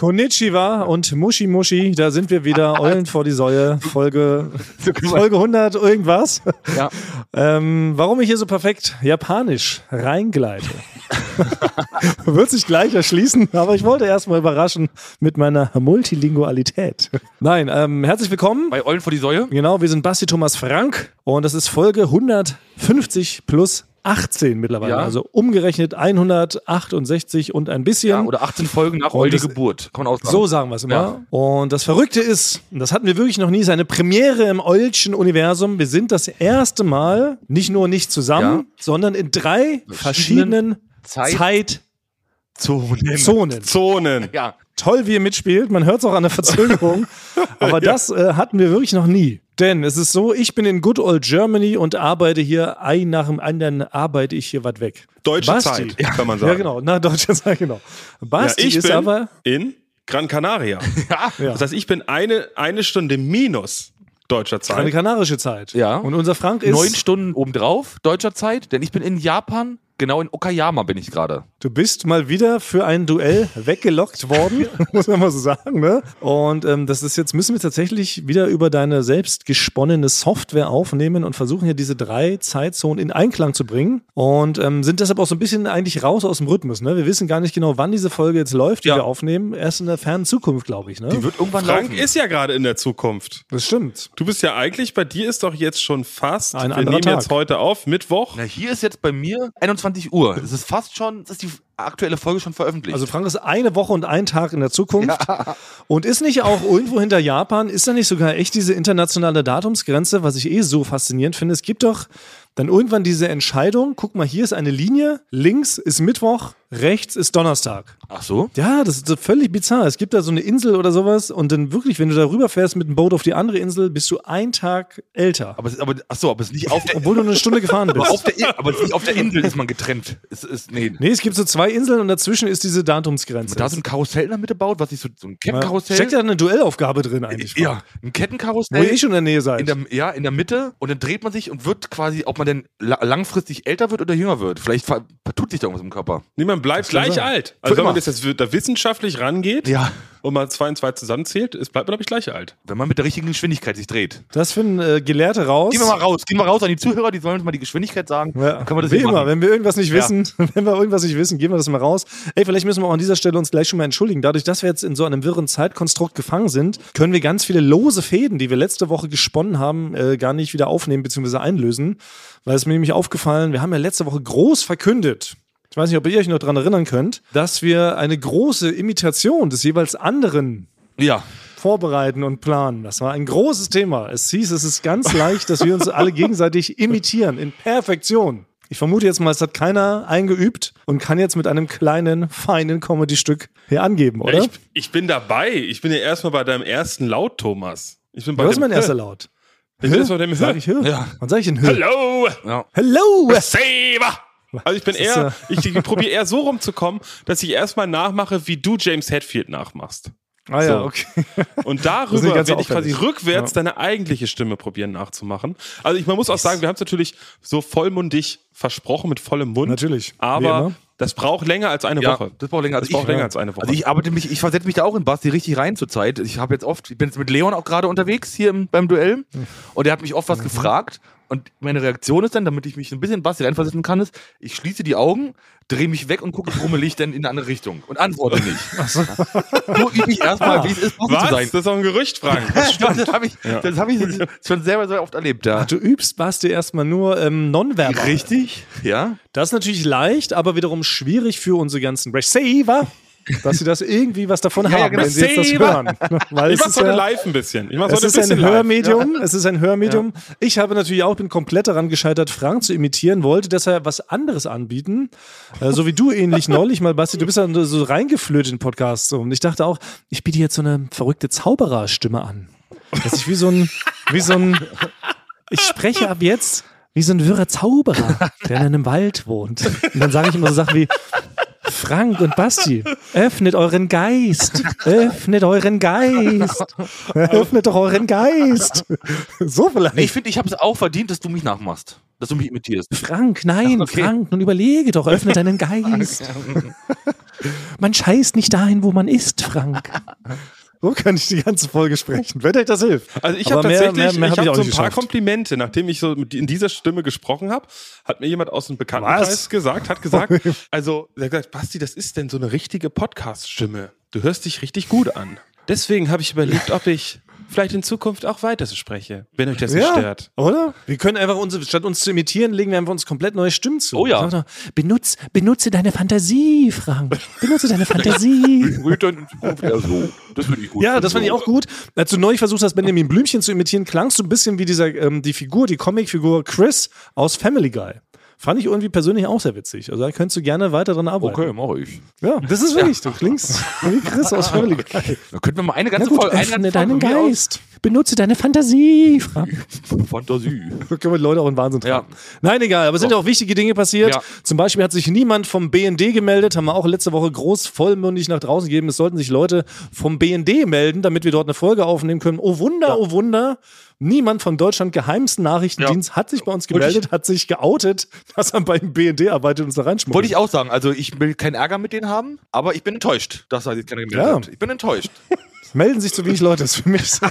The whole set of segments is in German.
Konnichiwa und Mushi Mushi, da sind wir wieder, Eulen vor die Säue, Folge, Folge 100 irgendwas. Ja. Ähm, warum ich hier so perfekt japanisch reingleite, wird sich gleich erschließen, aber ich wollte erstmal überraschen mit meiner Multilingualität. Nein, ähm, herzlich willkommen. Bei Eulen vor die Säue. Genau, wir sind Basti Thomas Frank und das ist Folge 150 plus 18 mittlerweile. Ja. Also umgerechnet 168 und ein bisschen. Ja, oder 18 Folgen nach das- Geburt. Kann man auch sagen. So sagen wir es immer. Ja. Und das Verrückte ist, und das hatten wir wirklich noch nie, seine Premiere im Eulchen Universum. Wir sind das erste Mal nicht nur nicht zusammen, Ja. sondern in drei verschiedenen Zeit- Zeitzonen. Zonen. Zonen. Ja. Toll, wie ihr mitspielt. Man hört es auch an der Verzögerung. Aber das äh, hatten wir wirklich noch nie. Denn es ist so, ich bin in Good Old Germany und arbeite hier, ein nach dem anderen arbeite ich hier weit weg. Deutsche Basti. Zeit, kann man sagen. Ja, genau. Na, deutsche Zeit, genau. Ja, Basti ich ist bin aber. in Gran Canaria. Ja. Das heißt, ich bin eine, eine Stunde minus deutscher Eine Zeit. kanarische Zeit. Ja. Und unser Frank ist. Neun Stunden obendrauf, deutscher Zeit, denn ich bin in Japan, genau in Okayama bin ich gerade. Du bist mal wieder für ein Duell weggelockt worden, muss man mal so sagen. Ne? Und ähm, das ist jetzt, müssen wir tatsächlich wieder über deine selbst gesponnene Software aufnehmen und versuchen hier diese drei Zeitzonen in Einklang zu bringen. Und ähm, sind deshalb auch so ein bisschen eigentlich raus aus dem Rhythmus. Ne? Wir wissen gar nicht genau, wann diese Folge jetzt läuft, die Ja. wir aufnehmen. Erst in der fernen Zukunft, glaube ich. Ne? Die wird irgendwann Frank laufen. ist ja gerade in der Zukunft. Das stimmt. Du bist ja eigentlich, bei dir ist doch jetzt schon fast, Ein wir nehmen Tag. jetzt heute auf, Mittwoch. Na, hier ist jetzt bei mir 21 Uhr. Es ist fast schon, es ist die aktuelle Folge schon veröffentlicht. Also Frank ist eine Woche und ein Tag in der Zukunft. Und ist nicht auch irgendwo hinter Japan, ist da nicht sogar echt diese internationale Datumsgrenze, was ich eh so faszinierend finde? Es gibt doch dann irgendwann diese Entscheidung, guck mal, hier ist eine Linie, links ist Mittwoch, rechts ist Donnerstag. Ach so? Ja, das ist so völlig bizarr. Es gibt da so eine Insel oder sowas und dann wirklich, wenn du da rüberfährst mit dem Boot auf die andere Insel, bist du ein Tag älter. Aber, aber ach so, aber es ist nicht auf der, Obwohl du eine Stunde gefahren aber bist. auf der, aber es ist nicht auf der Insel ist man getrennt. Es ist, nee. Nee, es gibt so zwei Inseln und dazwischen ist diese Datumsgrenze. Da so ein Karussell in der Mitte baut, was sich so, so ein Kettenkarussell. Steckt ja eine Duellaufgabe drin eigentlich. ja, Frank. ein Wo Kettenkarussell. ihr eh schon in der Nähe seid. in der, ja, in der Mitte und dann dreht man sich und wird quasi, ob man denn la langfristig älter wird oder jünger wird. Vielleicht vertut sich da irgendwas im Körper. Nee, man bleibt gleich sein. alt. Also wenn immer. man das jetzt da wissenschaftlich rangeht Ja. und mal zwei und zwei zusammenzählt, ist, bleibt man, glaube ich, gleich alt. Wenn man mit der richtigen Geschwindigkeit sich dreht. Das finden äh, Gelehrte raus. Gehen wir mal raus, gehen wir raus an die Zuhörer, die sollen uns mal die Geschwindigkeit sagen. Ja, Dann können wir das wie immer, machen. wenn wir irgendwas nicht Ja. wissen, wenn wir irgendwas nicht wissen, geben wir das mal raus. Ey, vielleicht müssen wir auch an dieser Stelle uns gleich schon mal entschuldigen. Dadurch, dass wir jetzt in so einem wirren Zeitkonstrukt gefangen sind, können wir ganz viele lose Fäden, die wir letzte Woche gesponnen haben, äh, gar nicht wieder aufnehmen bzw. einlösen. Weil es mir nämlich aufgefallen, wir haben ja letzte Woche groß verkündet, ich weiß nicht, ob ihr euch noch dran erinnern könnt, dass wir eine große Imitation des jeweils anderen Ja. vorbereiten und planen. Das war ein großes Thema. Es hieß, es ist ganz leicht, dass wir uns alle gegenseitig imitieren in Perfektion. Ich vermute jetzt mal, es hat keiner eingeübt und kann jetzt mit einem kleinen, feinen Comedy-Stück hier angeben, oder? Ja, ich, ich bin dabei. Ich bin ja erstmal bei deinem ersten Laut, Thomas. Ich bin bei Was ist mein erster. Laut? Ich bin erst bei dem Sag Hö. ich Hö? Ja. Wann sag ich denn Hö? Hallo! ja. Hello! Saber! Also ich bin Das eher, ich, ich probiere eher so rumzukommen, dass ich erstmal nachmache, wie du James Hetfield nachmachst. Ah ja, So. okay. Und darüber werde ich quasi rückwärts Ja. deine eigentliche Stimme probieren nachzumachen. Also ich, man muss auch sagen, wir haben es natürlich so vollmundig versprochen, mit vollem Mund. Natürlich, Aber das braucht länger als eine Ja, Woche. das braucht länger als Das ich. länger ja. als eine Woche. Also ich arbeite mich, ich versetze mich da auch in Basti richtig rein zurzeit. Ich habe jetzt oft, ich bin jetzt mit Leon auch gerade unterwegs hier im, beim Duell und er hat mich oft was gefragt und meine Reaktion ist dann, damit ich mich ein bisschen in Basti reinversetzen kann, ist, ich schließe die Augen, drehe mich weg und gucke brummelig dann in eine andere Richtung und antworte nicht. so übe ich erstmal, wie es ist, Basti Was? zu Das sein. ist doch ein Gerücht, Frank. Das, habe ich, das hab ich schon selber so oft erlebt, ja. Du übst, Basti, erstmal nur ähm, nonverbal. Richtig? Ja. Das ist natürlich leicht, aber wiederum schwierig für unsere ganzen Receiver, dass sie das irgendwie was davon Ja, ja, haben, genau. wenn sie jetzt das hören. Weil Ich ist heute ja, live ein bisschen. Ich mach's es heute ist ein bisschen. Hörmedium. Es ist ein Hörmedium. Ich habe natürlich auch bin komplett daran gescheitert, Frank zu imitieren, wollte deshalb was anderes anbieten, äh, so wie du ähnlich neulich mal, Basti. Du bist ja so reingeflötet in den Podcast so. und ich dachte auch, ich biete jetzt so eine verrückte Zaubererstimme an, dass ich wie so ein, wie so ein, ich spreche ab jetzt wie so ein wirrer Zauberer, der in einem Wald wohnt. Und dann sage ich immer so Sachen wie Frank und Basti, öffnet euren Geist. Öffnet euren Geist. Öffnet doch euren Geist. So vielleicht. Nee, ich finde, ich habe es auch verdient, dass du mich nachmachst. Dass du mich imitierst. Frank, nein, okay. Frank, nun überlege doch, öffne deinen Geist. Man scheißt nicht dahin, wo man ist, Frank. So kann ich die ganze Folge sprechen, wenn euch das hilft. Also ich habe mehr- tatsächlich, mehr- mehr ich hab ich habe auch so ein paar geschafft. Komplimente, nachdem ich so in dieser Stimme gesprochen habe, hat mir jemand aus dem Bekanntenkreis Was? gesagt, hat gesagt, also er hat gesagt, Basti, das ist denn so eine richtige Podcast-Stimme. Du hörst dich richtig gut an. Deswegen habe ich überlegt, ob ich vielleicht in Zukunft auch weiter so spreche, wenn euch das nicht stört. oder? Wir können einfach unsere, statt uns zu imitieren, legen wir einfach uns komplett neue Stimmen zu. Oh ja. Doch, Benutz, benutze deine Fantasie, Frank. Benutze deine Fantasie. Das finde ich gut. Ja, das fand ich auch gut. Als du neulich versucht hast, Benjamin Blümchen zu imitieren, klangst du ein bisschen wie dieser, ähm, die Figur, die Comicfigur Chris aus Family Guy. Fand ich irgendwie persönlich auch sehr witzig. Also da könntest du gerne weiter dran arbeiten. Okay, mache ich. Ja, das ist wirklich, du klingst wie Chris aus Family Guy. Da könnten wir mal eine ganze Folge öffne Folge deinen aus- Geist. Benutze deine Fantasie. Fantasie. Da können wir die Leute auch in Wahnsinn Ja. treiben. Nein, egal, aber sind ja auch wichtige Dinge passiert. Ja. Zum Beispiel hat sich niemand vom BND gemeldet, haben wir auch letzte Woche groß vollmündig nach draußen gegeben. Es sollten sich Leute vom BND melden, damit wir dort eine Folge aufnehmen können. Oh Wunder, oh Wunder. Niemand vom Deutschland geheimsten Nachrichtendienst hat sich bei uns gemeldet, hat sich geoutet, dass er beim BND arbeitet und uns da reinschmuggelt. Wollte ich auch sagen. Also ich will keinen Ärger mit denen haben, aber ich bin enttäuscht, dass da jetzt keiner gemeldet Ja. hat. Ich bin enttäuscht. Melden sich zu wenig Leute, das ist für mich so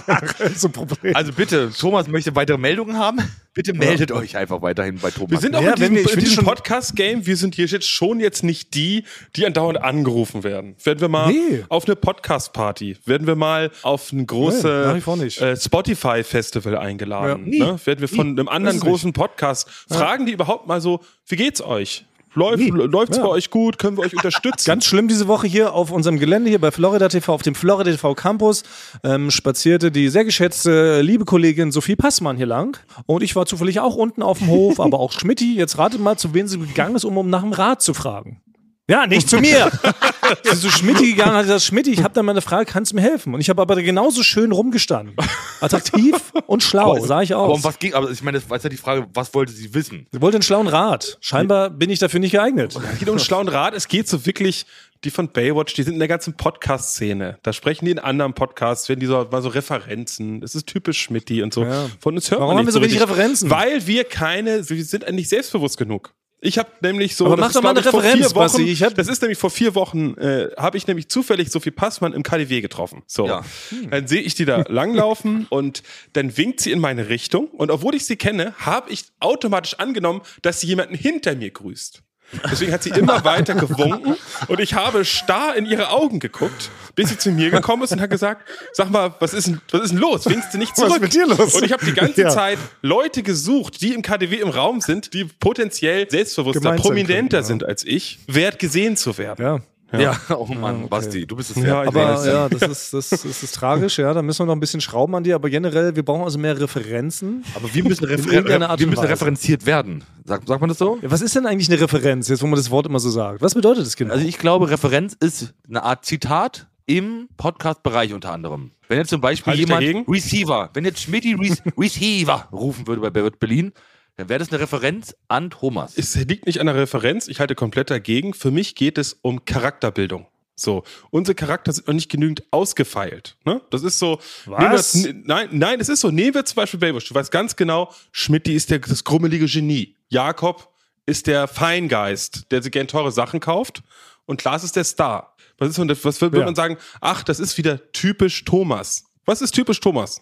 ein Problem. Also bitte, Thomas möchte weitere Meldungen haben. Bitte meldet euch einfach weiterhin bei Thomas. Wir sind auch Ja, in diesem, wenn wir- ich in diesem Podcast-Game, wir sind hier jetzt schon jetzt nicht die, die andauernd angerufen werden. Werden wir mal Nee. auf eine Podcast-Party, werden wir mal auf ein großes Nee, äh, Spotify-Festival eingeladen, Ja. ne? werden wir von einem anderen großen Podcast, fragen die überhaupt mal so, wie geht's euch? Läuft, läuft's Ja. bei euch gut? Können wir euch unterstützen? Ganz schlimm diese Woche hier auf unserem Gelände hier bei Florida TV, auf dem Florida TV Campus, ähm, spazierte die sehr geschätzte liebe Kollegin Sophie Passmann hier lang. Und ich war zufällig auch unten auf dem Hof, aber auch Schmidti. Jetzt ratet mal, zu wem sie gegangen ist, um, um nach dem Rat zu fragen. Ja, nicht zu mir. Sie ist zu Schmidti gegangen und hat gesagt, Schmidti, ich habe da mal eine Frage, kannst du mir helfen? Und ich habe aber genauso schön rumgestanden. Attraktiv und schlau, aber, sah ich Aber um aus. was ging? Aber ich meine, das war jetzt ja die Frage, was wollte sie wissen? Sie wollte einen schlauen Rat. Scheinbar bin ich dafür nicht geeignet. Es geht um einen schlauen Rat. Es geht so wirklich, die von Baywatch, die sind in der ganzen Podcast-Szene. Da sprechen die in anderen Podcasts, werden die so mal so Referenzen. Das ist typisch Schmidti und so. Ja. Von uns hört Warum man haben nicht wir so wenig richtig, Referenzen? Weil wir keine, wir sind eigentlich selbstbewusst genug. Ich habe nämlich so, Aber das mach doch mal eine Referenz, vier Wochen, Basti. Ich hab- das ist nämlich vor vier Wochen, äh, habe ich nämlich zufällig Sophie Passmann im KDW getroffen. So, Ja. dann sehe ich die da langlaufen und dann winkt sie in meine Richtung und obwohl ich sie kenne, habe ich automatisch angenommen, dass sie jemanden hinter mir grüßt. Deswegen hat sie immer weiter gewunken und ich habe starr in ihre Augen geguckt, bis sie zu mir gekommen ist und hat gesagt, sag mal, was ist denn, was ist denn los? Winkst du nicht Was ist zurück? mit dir los? Und ich habe die ganze Ja. Zeit Leute gesucht, die im KDW im Raum sind, die potenziell selbstbewusster, Gemeint prominenter können, ja. sind als ich, wert gesehen zu werden. Ja. Ja, oh Mann, Basti, du bist es Ja, ja. Aber ja, das ist, das, das ist tragisch, ja. Da müssen wir noch ein bisschen schrauben an dir. Aber generell, wir brauchen also mehr Referenzen. Aber wir müssen, refer wir und müssen Weise. referenziert werden. Sagt, sagt man das so? Ja, was ist denn eigentlich eine Referenz, jetzt wo man das Wort immer so sagt? Was bedeutet das genau? Also ich glaube, Referenz ist eine Art Zitat im Podcast-Bereich unter anderem. Wenn jetzt zum Beispiel Halt jemand dagegen? Receiver, wenn jetzt Schmidti Re Receiver rufen würde bei Berlin, dann wäre das eine Referenz an Thomas. Es liegt nicht an der Referenz, ich halte komplett dagegen. Für mich geht es um Charakterbildung. So, unsere Charakter sind noch nicht genügend ausgefeilt. Ne? Das ist so. Was? Wir, n- nein, nein, es ist so. Nehmen wir zum Beispiel Baywatch. Du weißt ganz genau, Schmidti ist der, das grummelige Genie. Jakob ist der Feingeist, der sich gern teure Sachen kauft. Und Klaas ist der Star. Was, ist, so- was würde Ja. man sagen? Ach, das ist wieder typisch Thomas. Was ist typisch Thomas?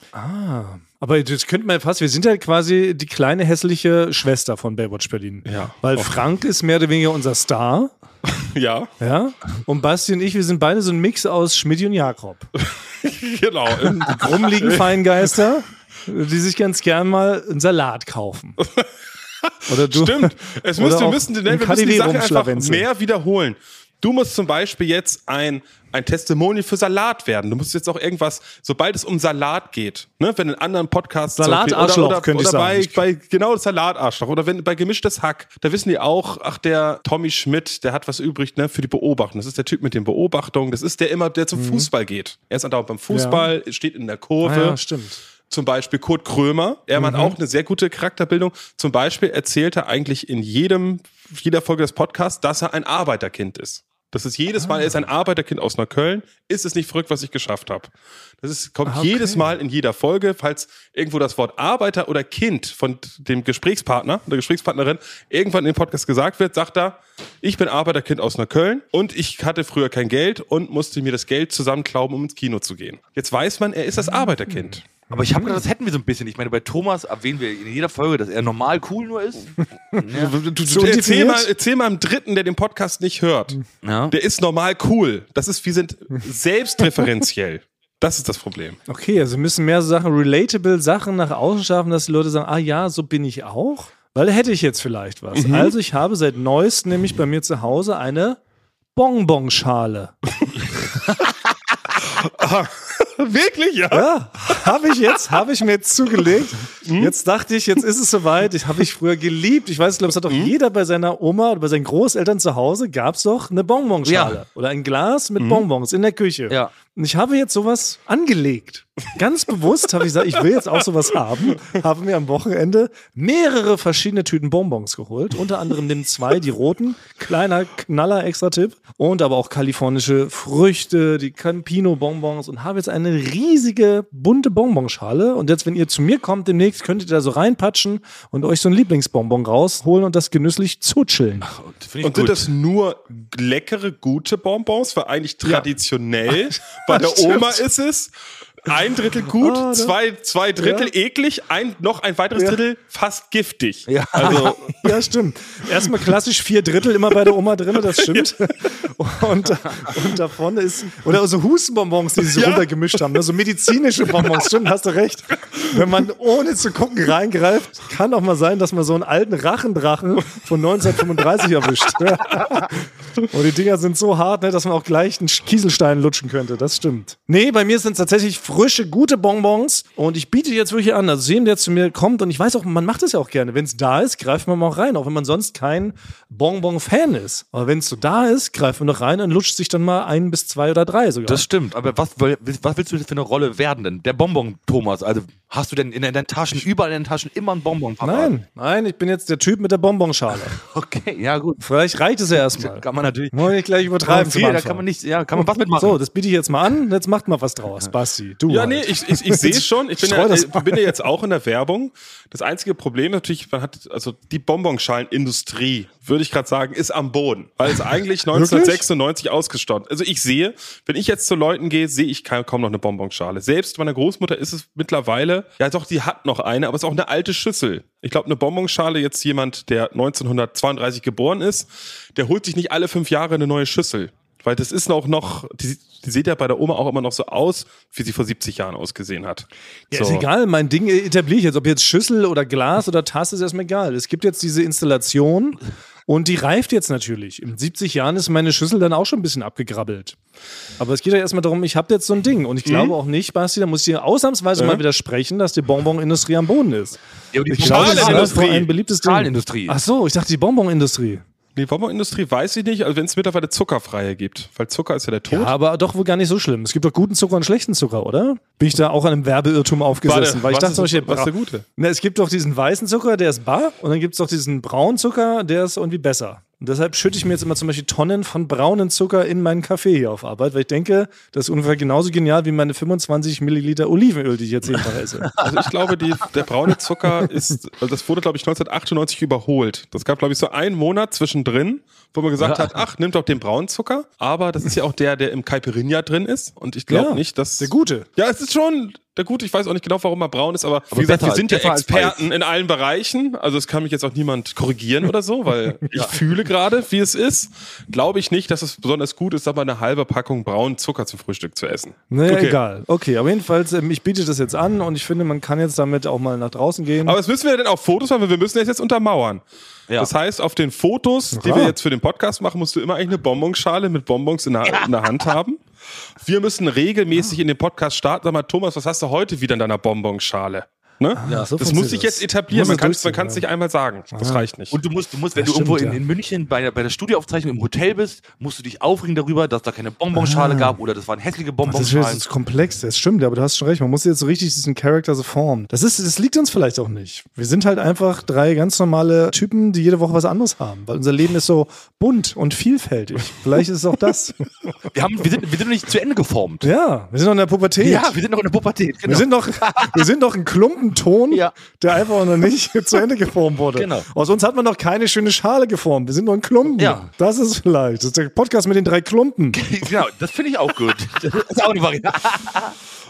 Aber das könnte man ja fast, wir sind ja quasi die kleine hässliche Schwester von Baywatch Berlin. Ja. Weil Oh. Frank ist mehr oder weniger unser Star. Ja, Ja. Und Basti und ich, wir sind beide so ein Mix aus Schmidt und Jakob. genau. Rumliegen Feingeister, die sich ganz gern mal einen Salat kaufen. Oder du. Stimmt. Es müsste, wir müssen, im wir müssen die Sache einfach mehr wiederholen. Du musst zum Beispiel jetzt ein, ein Testimonial für Salat werden. Du musst jetzt auch irgendwas, sobald es um Salat geht, ne, wenn in anderen Podcasts Salatarschloch, könnte ich oder bei, sagen. bei genau Salatarschloch oder wenn bei gemischtes Hack, da wissen die auch, ach der Tommy Schmidt, der hat was übrig, ne, für die Beobachtung. Das ist der Typ mit den Beobachtungen. Das ist der immer, der zum Fußball geht. Er ist andauernd beim Fußball, steht in der Kurve. Mhm. Ah, ja, stimmt. Zum Beispiel Kurt Krömer. Er hat auch eine sehr gute Charakterbildung. Zum Beispiel erzählt er eigentlich in jedem, jeder Folge des Podcasts, dass er ein Arbeiterkind ist. Das ist jedes Mal, er ist ein Arbeiterkind aus Neukölln. Ist es nicht verrückt, was ich geschafft habe? Das ist, kommt Ah, okay. jedes Mal in jeder Folge, falls irgendwo das Wort Arbeiter oder Kind von dem Gesprächspartner, der Gesprächspartnerin, irgendwann in dem Podcast gesagt wird, sagt er, ich bin Arbeiterkind aus Neukölln und ich hatte früher kein Geld und musste mir das Geld zusammenklauben, um ins Kino zu gehen. Jetzt weiß man, er ist das Arbeiterkind. Aber ich habe gedacht, das hätten wir so ein bisschen. Ich meine, bei Thomas erwähnen wir in jeder Folge, dass er normal cool nur ist. ja. Du, du, So erzähl, mal, erzähl mal einem Dritten, der den Podcast nicht hört. Ja. Der ist normal cool. Das ist, wir sind selbstreferenziell. Das ist das Problem. Okay, also wir müssen mehr so Sachen, relatable Sachen nach außen schaffen, dass die Leute sagen, ah ja, so bin ich auch. Weil da hätte ich jetzt vielleicht was. Mhm. Also ich habe seit neuestem nämlich bei mir zu Hause eine Bonbonschale. Wirklich, ja? Ja, habe ich jetzt, habe ich mir jetzt zugelegt. Jetzt dachte ich, jetzt ist es soweit. Ich habe ich früher geliebt. Ich weiß, ich glaube, es hat doch jeder bei seiner Oma oder bei seinen Großeltern zu Hause gab es doch eine Bonbonschale Ja. oder ein Glas mit Bonbons in der Küche. Ja. Und ich habe jetzt sowas angelegt. Ganz bewusst habe ich gesagt, ich will jetzt auch sowas haben. Habe mir am Wochenende mehrere verschiedene Tüten Bonbons geholt. Unter anderem nimm zwei, die roten. Kleiner Knaller, extra Tipp. Und aber auch kalifornische Früchte, die Campino-Bonbons. Und habe jetzt eine riesige, bunte Bonbonschale. Und jetzt, wenn ihr zu mir kommt demnächst, könnt ihr da so reinpatschen und euch so ein Lieblingsbonbon rausholen und das genüsslich zutscheln. Finde ich Und sind das nur leckere, gute Bonbons? Weil eigentlich traditionell bei der. Oma ist es ein Drittel gut, ne? zwei, zwei Drittel Ja. eklig, ein, noch ein weiteres Ja. Drittel fast giftig. Ja. Also, Ja, stimmt. Erstmal klassisch vier Drittel immer bei der Oma drin, das stimmt. Und, und davon ist, oder so Hustenbonbons, die sie so Ja. runtergemischt haben, ne? so medizinische Bonbons, stimmt, hast du recht. Wenn man ohne zu gucken reingreift, kann auch mal sein, dass man so einen alten Rachendrachen von 1935 erwischt. Und die Dinger sind so hart, ne, dass man auch gleich einen Kieselstein lutschen könnte, das stimmt. Nee, bei mir sind es tatsächlich frische, gute Bonbons und ich biete jetzt wirklich an, also jedem, der zu mir kommt und ich weiß auch, man macht das ja auch gerne, wenn es da ist, greift man mal auch rein, auch wenn man sonst kein Bonbon-Fan ist. Aber wenn es so da ist, greift man doch rein und lutscht sich dann mal ein bis zwei oder drei sogar. Das stimmt, aber was, was willst du für eine Rolle werden denn? Der Bonbon, Thomas. Also hast du denn in deinen Taschen, überall in den Taschen immer einen Bonbon parat? Nein, nein, ich bin jetzt der Typ mit der Bonbonschale. Okay, ja gut. Vielleicht reicht es ja erstmal. Kann man natürlich. Muss ich gleich übertreiben. Viel, da kann man nicht, ja, kann man was mitmachen. So, das biete ich jetzt mal an. Jetzt macht mal was draus, Basti. Du. Ja, halt. nee, ich, ich, ich sehe es schon. Ich bin ja, ich bin ja jetzt auch in der Werbung. Das einzige Problem natürlich, man hat, also die Bonbonschalenindustrie, würde ich gerade sagen, ist am Boden. Weil es eigentlich 1996 ausgestorben Also ich sehe, wenn ich jetzt zu Leuten gehe, sehe ich kaum kaum noch eine Bonbonschale. Selbst meiner Großmutter ist es mittlerweile, ja doch, die hat noch eine, aber es ist auch eine alte Schüssel. Ich glaube, eine Bonbonschale, jetzt jemand, der 1932 geboren ist, der holt sich nicht alle fünf Jahre eine neue Schüssel. Weil das ist auch noch, die, die sieht ja bei der Oma auch immer noch so aus, wie sie vor 70 Jahren ausgesehen hat. Ja, ist so. egal, mein Ding etabliere ich jetzt. Ob jetzt Schüssel oder Glas oder Tasse, ist erstmal egal. Es gibt jetzt diese Installation und die reift jetzt natürlich. In 70 Jahren ist meine Schüssel dann auch schon ein bisschen abgegrabbelt. Aber es geht ja erstmal darum, ich habe jetzt so ein Ding. Und ich glaube auch nicht, Basti, da muss ich dir ausnahmsweise mal widersprechen, dass die Bonbonindustrie am Boden ist. Ja, aber die Ich glaube, das ist ein beliebtes Ding. Ach so, ich dachte die Bonbonindustrie. Die Bonbonindustrie weiß ich nicht, also wenn es mittlerweile zuckerfreie gibt, weil Zucker ist ja der Tod. Ja, aber doch wohl gar nicht so schlimm. Es gibt doch guten Zucker und schlechten Zucker, oder? Bin ich da auch an einem Werbeirrtum aufgesessen? weil ich was dachte ist, Beispiel, was ist der gute? Na, es gibt doch diesen weißen Zucker, der ist bar, und dann gibt es doch diesen braunen Zucker, der ist irgendwie besser. Und deshalb schütte ich mir jetzt immer zum Beispiel Tonnen von braunen Zucker in meinen Kaffee hier auf Arbeit, weil ich denke, das ist ungefähr genauso genial wie meine 25 Milliliter Olivenöl, die ich jetzt jeden Tag esse. Also ich glaube, die, der braune Zucker ist, also das wurde, glaube ich, 1998 überholt. Das gab, glaube ich, so einen Monat zwischendrin, wo man gesagt hat, ach, nimmt doch den braunen Zucker. Aber das ist ja auch der, der im Caipirinha drin ist. Und ich glaube Ja, nicht, dass... Der gute. Ja, es ist schon der gute. Ich weiß auch nicht genau, warum er braun ist, aber, wie Aber gesagt, besser wir sind ja Experten in allen Bereichen. Also es kann mich jetzt auch niemand korrigieren oder so, weil ich fühle gerade, wie es ist. Glaube ich nicht, dass es besonders gut ist, aber eine halbe Packung braunen Zucker zum Frühstück zu essen. Naja, Okay. egal. Okay, aber jedenfalls, ähm, ich biete das jetzt an und ich finde, man kann jetzt damit auch mal nach draußen gehen. Aber was müssen wir denn auf Fotos machen? Wir müssen das jetzt untermauern. Ja. Das heißt, auf den Fotos, die klar. wir jetzt für den Podcast machen, musst du immer eigentlich eine Bonbonschale mit Bonbons in der, in der Hand haben. Wir müssen regelmäßig in den Podcast starten. Sag mal, Thomas, was hast du heute wieder in deiner Bonbonschale? Ne? Ja, so das muss sich jetzt etablieren. Man kann es ja. nicht einmal sagen. Das reicht nicht. Und du musst, du musst, wenn Das du irgendwo stimmt, in, ja. in München bei, der- bei der Studioaufzeichnung im Hotel bist, musst du dich aufregen darüber, dass da keine Bonbonschale gab oder das waren hässliche Das ist, das Bonbonschalen. ist komplex, das stimmt, aber du hast schon recht. Man muss jetzt so richtig diesen Charakter so formen. Das, ist, das liegt uns vielleicht auch nicht. Wir sind halt einfach drei ganz normale Typen, die jede Woche was anderes haben. Weil unser Leben ist so bunt und vielfältig. Vielleicht ist es auch das. Wir, haben, wir, sind, wir sind noch nicht zu Ende geformt. Ja, wir sind noch in der Pubertät. Ja, wir sind noch in der Pubertät. Genau. Wir sind noch, wir sind noch ein Klumpenton, Ja. der einfach noch nicht zu Ende geformt wurde. Genau. Aus uns hat man noch keine schöne Schale geformt. Wir sind noch ein Klumpen. Ja. Das ist vielleicht. Das ist der Podcast mit den drei Klumpen. genau, das finde ich auch gut. Das ist auch eine Variante.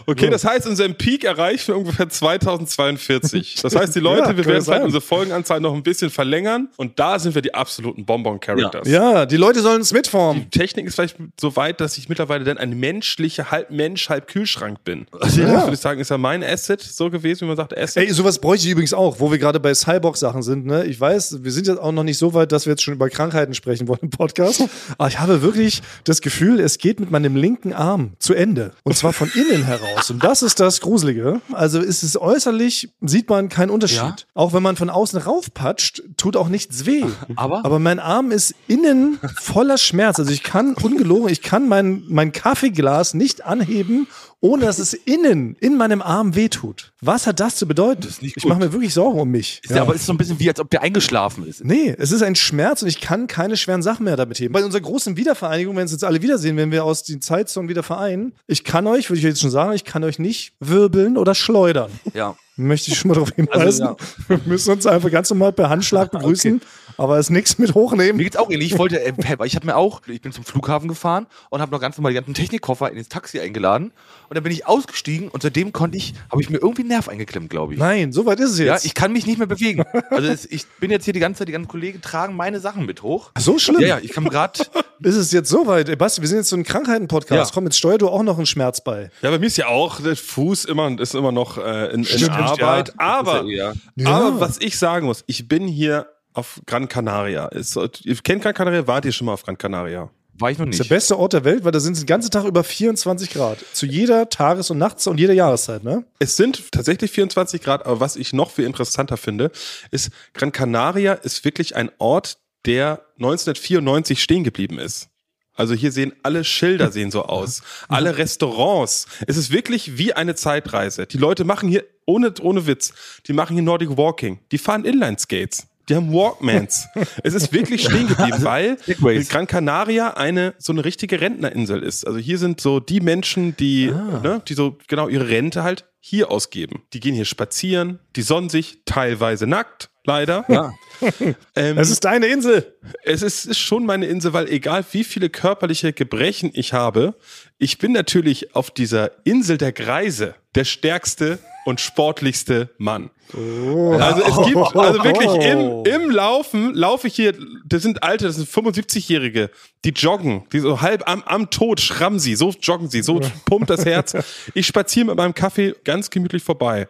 Okay, das heißt, unseren Peak erreichen wir ungefähr 2042. Das heißt, die Leute, Ja, wir werden ja vielleicht unsere Folgenanzahl noch ein bisschen verlängern und da sind wir die absoluten Bonbon-Characters. Ja, die Leute sollen es mitformen. Die Technik ist vielleicht so weit, dass ich mittlerweile dann ein menschlicher, halb Mensch, halb Kühlschrank bin. ja. Das würde ich sagen, ist ja mein Asset so gewesen, wie man sagt, Asset. Ey, sowas bräuchte ich übrigens auch, wo wir gerade bei Cyborg-Sachen sind. Ne? Ich weiß, wir sind jetzt auch noch nicht so weit, dass wir jetzt schon über Krankheiten sprechen wollen im Podcast. Aber ich habe wirklich das Gefühl, es geht mit meinem linken Arm zu Ende. Und zwar von innen heraus. Und das ist das Gruselige. Also ist es äußerlich, sieht man keinen Unterschied. Ja? Auch wenn man von außen raufpatscht, tut auch nichts weh. Aber? Aber mein Arm ist innen voller Schmerz. Also ich kann, ungelogen, ich kann mein, mein Kaffeeglas nicht anheben, ohne dass es innen in meinem Arm wehtut. Was hat das zu bedeuten? ist nicht ich mache mir wirklich Sorgen um mich. Ist ja. Aber es ist so ein bisschen wie, als ob der eingeschlafen ist. Nee, es ist ein Schmerz und ich kann keine schweren Sachen mehr damit heben. Bei unserer großen Wiedervereinigung, wenn es jetzt alle wiedersehen, wenn wir aus den Zeitzonen wieder vereinen, ich kann euch, würde ich jetzt schon sagen, ich kann euch nicht wirbeln oder schleudern. Ja. Möchte ich schon mal darauf hinweisen. ja. Wir müssen uns einfach ganz normal per Handschlag begrüßen, aber es ist nichts mit hochnehmen. Mir geht's auch ähnlich. Ich wollte, äh, ich habe mir auch, ich bin zum Flughafen gefahren und habe noch ganz normal die ganzen Technikkoffer ins Taxi eingeladen und dann bin ich ausgestiegen und seitdem konnte ich, habe ich mir irgendwie einen Nerv eingeklemmt, glaube ich. Nein, so weit ist es Ja, jetzt. ich kann mich nicht mehr bewegen. Also es, ich bin jetzt hier die ganze Zeit, die ganzen Kollegen tragen meine Sachen mit hoch. so schlimm. Ja, ja, ich kann gerade. Ist es jetzt so weit? Ey, Basti, wir sind jetzt so ein Krankheiten-Podcast. Ja. Komm, jetzt steuer du auch noch einen Schmerz bei. Ja, bei mir ist ja auch der Fuß immer, ist immer noch äh, in, in Stimmt, Arbeit. ja. aber, ja aber was ich sagen muss, ich bin hier auf Gran Canaria. Ist, ihr kennt Gran Canaria? Wart ihr schon mal auf Gran Canaria? War ich noch Das nicht. ist der beste Ort der Welt, weil da sind es den ganzen Tag über 24 Grad. Zu jeder Tages- und Nachts- und jeder Jahreszeit, ne? Es sind tatsächlich 24 Grad, aber was ich noch viel interessanter finde, ist, Gran Canaria ist wirklich ein Ort, der 1994 stehen geblieben ist. Also hier sehen alle Schilder sehen so aus, alle Restaurants. Es ist wirklich wie eine Zeitreise. Die Leute machen hier ohne ohne Witz, die machen hier Nordic Walking, die fahren Inline Skates. Die haben Walkmans. es ist wirklich stehen geblieben, weil Segways. Gran Canaria eine so eine richtige Rentnerinsel ist. Also hier sind so die Menschen, die, ne, die so genau ihre Rente halt hier ausgeben. Die gehen hier spazieren, die sonnen sich teilweise nackt, leider. Ja. Ähm, Es ist deine Insel. es ist, ist schon meine Insel, weil egal wie viele körperliche Gebrechen ich habe, ich bin natürlich auf dieser Insel der Greise der stärkste und sportlichste Mann. Also es gibt, also wirklich im, im Laufen laufe ich hier, das sind alte, das sind 75-Jährige, die joggen, die so halb am, am Tod schrammen sie, so joggen sie, so pumpt das Herz. Ich spaziere mit meinem Kaffee ganz gemütlich vorbei.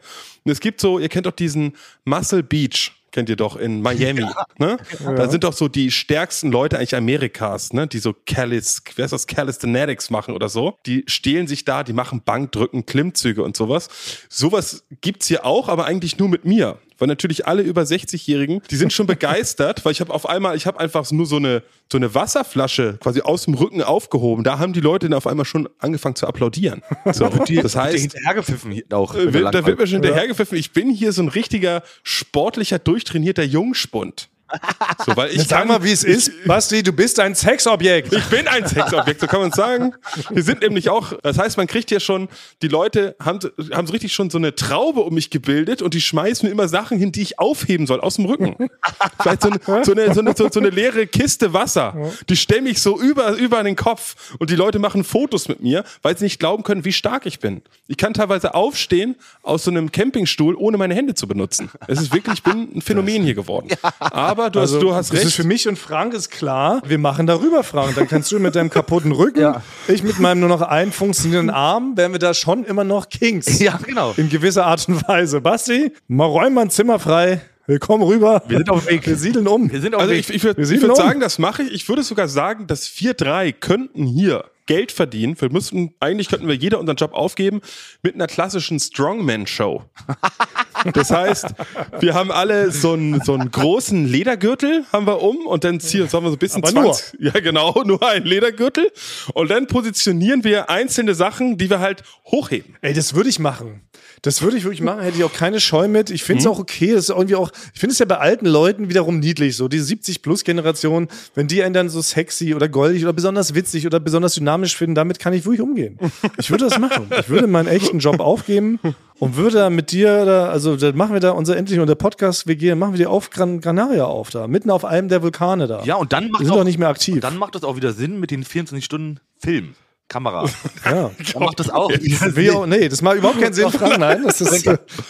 Und es gibt so, ihr kennt doch diesen Muscle Beach, kennt ihr doch in Miami, ne? Da sind doch so die stärksten Leute eigentlich Amerikas, ne? Die so Calis, wer ist das, Calisthenics machen oder so. Die stehlen sich da, die machen Bankdrücken, Klimmzüge und sowas. Sowas gibt's hier auch, aber eigentlich nur mit mir. Weil natürlich alle über 60-Jährigen, die sind schon begeistert, weil ich habe auf einmal, ich habe einfach nur so eine, so eine Wasserflasche quasi aus dem Rücken aufgehoben. Da haben die Leute dann auf einmal schon angefangen zu applaudieren. So, das heißt, hinterhergepfiffen auch. äh, da wird mir schon hinterhergepfiffen. Ich bin hier so ein richtiger sportlicher, durchtrainierter Jungspund. So, weil ich Sag mal, wie es ist. Basti, du bist ein Sexobjekt. ich bin ein Sexobjekt, so kann man sagen. Wir sind nämlich auch, das heißt, man kriegt hier schon, die Leute haben, haben so richtig schon so eine Traube um mich gebildet und die schmeißen mir immer Sachen hin, die ich aufheben soll, aus dem Rücken. Vielleicht so eine, so eine, so eine, so, eine leere Kiste Wasser. Die stemme ich so über, über den Kopf und die Leute machen Fotos mit mir, weil sie nicht glauben können, wie stark ich bin. Ich kann teilweise aufstehen aus so einem Campingstuhl, ohne meine Hände zu benutzen. Es ist wirklich, ich bin ein Phänomen hier geworden. Aber du hast, du hast Also, das ist recht. für mich und Frank ist klar, wir machen darüber, Frank. Dann kannst du mit deinem kaputten Rücken, Ja. ich mit meinem nur noch einen funktionierenden Arm, wären wir da schon immer noch Kings. Ja, genau. In gewisser Art und Weise. Basti, mal räum mal ein Zimmer frei. Willkommen rüber. Wir sind auf dem Weg. Wir siedeln um. Wir sind auf Also dem ich, Weg. ich würde Wir ich würd um. sagen, das mache ich. Ich würde sogar sagen, dass wir drei könnten hier Geld verdienen. Wir müssten, eigentlich könnten wir jeder unseren Job aufgeben mit einer klassischen Strongman-Show. Das heißt, wir haben alle so einen, so einen großen Ledergürtel haben wir um und dann ziehen uns haben wir so ein bisschen Aber nur. 20 Ja, genau, nur ein Ledergürtel. Und dann positionieren wir einzelne Sachen, die wir halt hochheben. Ey, das würde ich machen. Das würde ich wirklich machen, hätte ich auch keine Scheu mit. Ich finde es auch okay, das ist irgendwie auch, ich finde es ja bei alten Leuten wiederum niedlich, so diese 70-Plus-Generation, wenn die einen dann so sexy oder goldig oder besonders witzig oder besonders dynamisch finden, damit kann ich wirklich umgehen. Ich würde das machen. Ich würde meinen echten Job aufgeben und würde da mit dir, da, also da machen wir da unser endlich unter Podcast WG, machen wir die auf Gran Canaria auf da, mitten auf einem der Vulkane da. Ja, und dann macht Wir sind auch, doch nicht mehr aktiv. Dann macht es auch wieder Sinn mit den 24 Stunden Film. Kamera. Ja. Dann macht das auch Will auch, nee, das macht überhaupt keinen Sinn, Frank. Nein, das ist,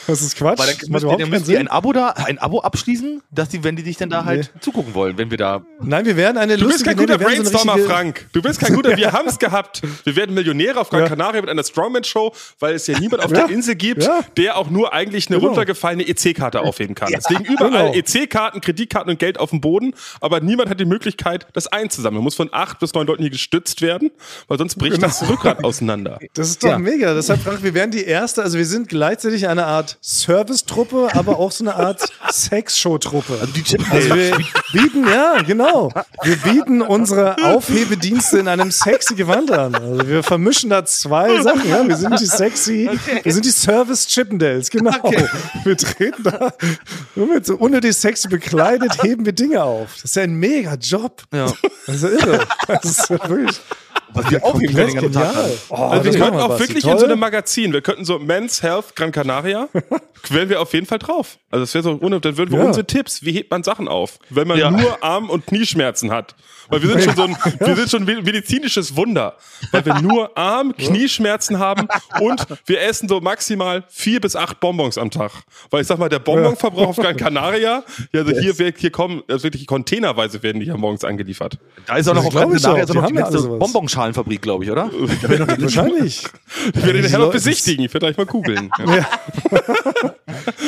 das ist Quatsch. Weil dann macht müsst ihr, überhaupt dann keinen müsst ihr ein Abo da, ein Abo abschließen, dass die, wenn die dich dann da halt zugucken wollen, wenn wir da. Nein, wir werden eine Du bist kein guter nee, so Brainstormer, richtige- Frank. Du bist kein guter, wir haben es gehabt. Wir werden Millionäre auf Gran Ja. Canaria mit einer Strongman-Show, weil es ja niemand auf Ja. der Insel gibt, Ja. der auch nur eigentlich eine Genau. runtergefallene EC-Karte aufheben kann. Es liegen überall Genau. EC-Karten, Kreditkarten und Geld auf dem Boden, aber niemand hat die Möglichkeit, das einzusammeln. Man muss von acht bis neun Leuten hier gestützt werden, weil sonst bricht das Rückgrat auseinander. Das ist doch Ja. mega. Deshalb, Frank, wir werden die erste, also wir sind gleichzeitig eine Art Service-Truppe, aber auch so eine Art Sex-Show-Truppe. Also, die Chip wir bieten, ja, genau. Wir bieten unsere Aufhebedienste in einem sexy Gewand an. Also wir vermischen da zwei Sachen. Ja? Wir sind die sexy, wir sind die Service-Chippendales, genau. Wir treten da nur mit so unnötig sexy bekleidet, heben wir Dinge auf. Das ist ja ein mega Job. Ja. Das ist ja irre. Das ist ja wirklich Was wir aufheben können den ganzen. Oh, Also wir könnten auch wirklich Toll. in so einem Magazin, wir könnten so Men's Health Gran Canaria, wären wir auf jeden Fall drauf. Also das wäre so, ohne, dann würden wir Ja. unsere Tipps, wie hebt man Sachen auf, wenn man Ja. nur Arm- und Knieschmerzen hat. Weil wir sind schon so ein, wir sind schon ein medizinisches Wunder, weil wir nur Arm, Knieschmerzen haben und wir essen so maximal vier bis acht Bonbons am Tag. Weil ich sag mal, der Bonbonverbrauch auf Gran Canaria, ja, also hier, wird- hier kommen, also wirklich containerweise werden die ja morgens angeliefert. Da ist auch noch auf Gran Canaria so Die noch haben die letzte. Bonbonschalenfabrik, glaube ich, oder? Wahrscheinlich. Ich werde den diese Herr noch besichtigen, ich werde gleich mal googeln. Ja.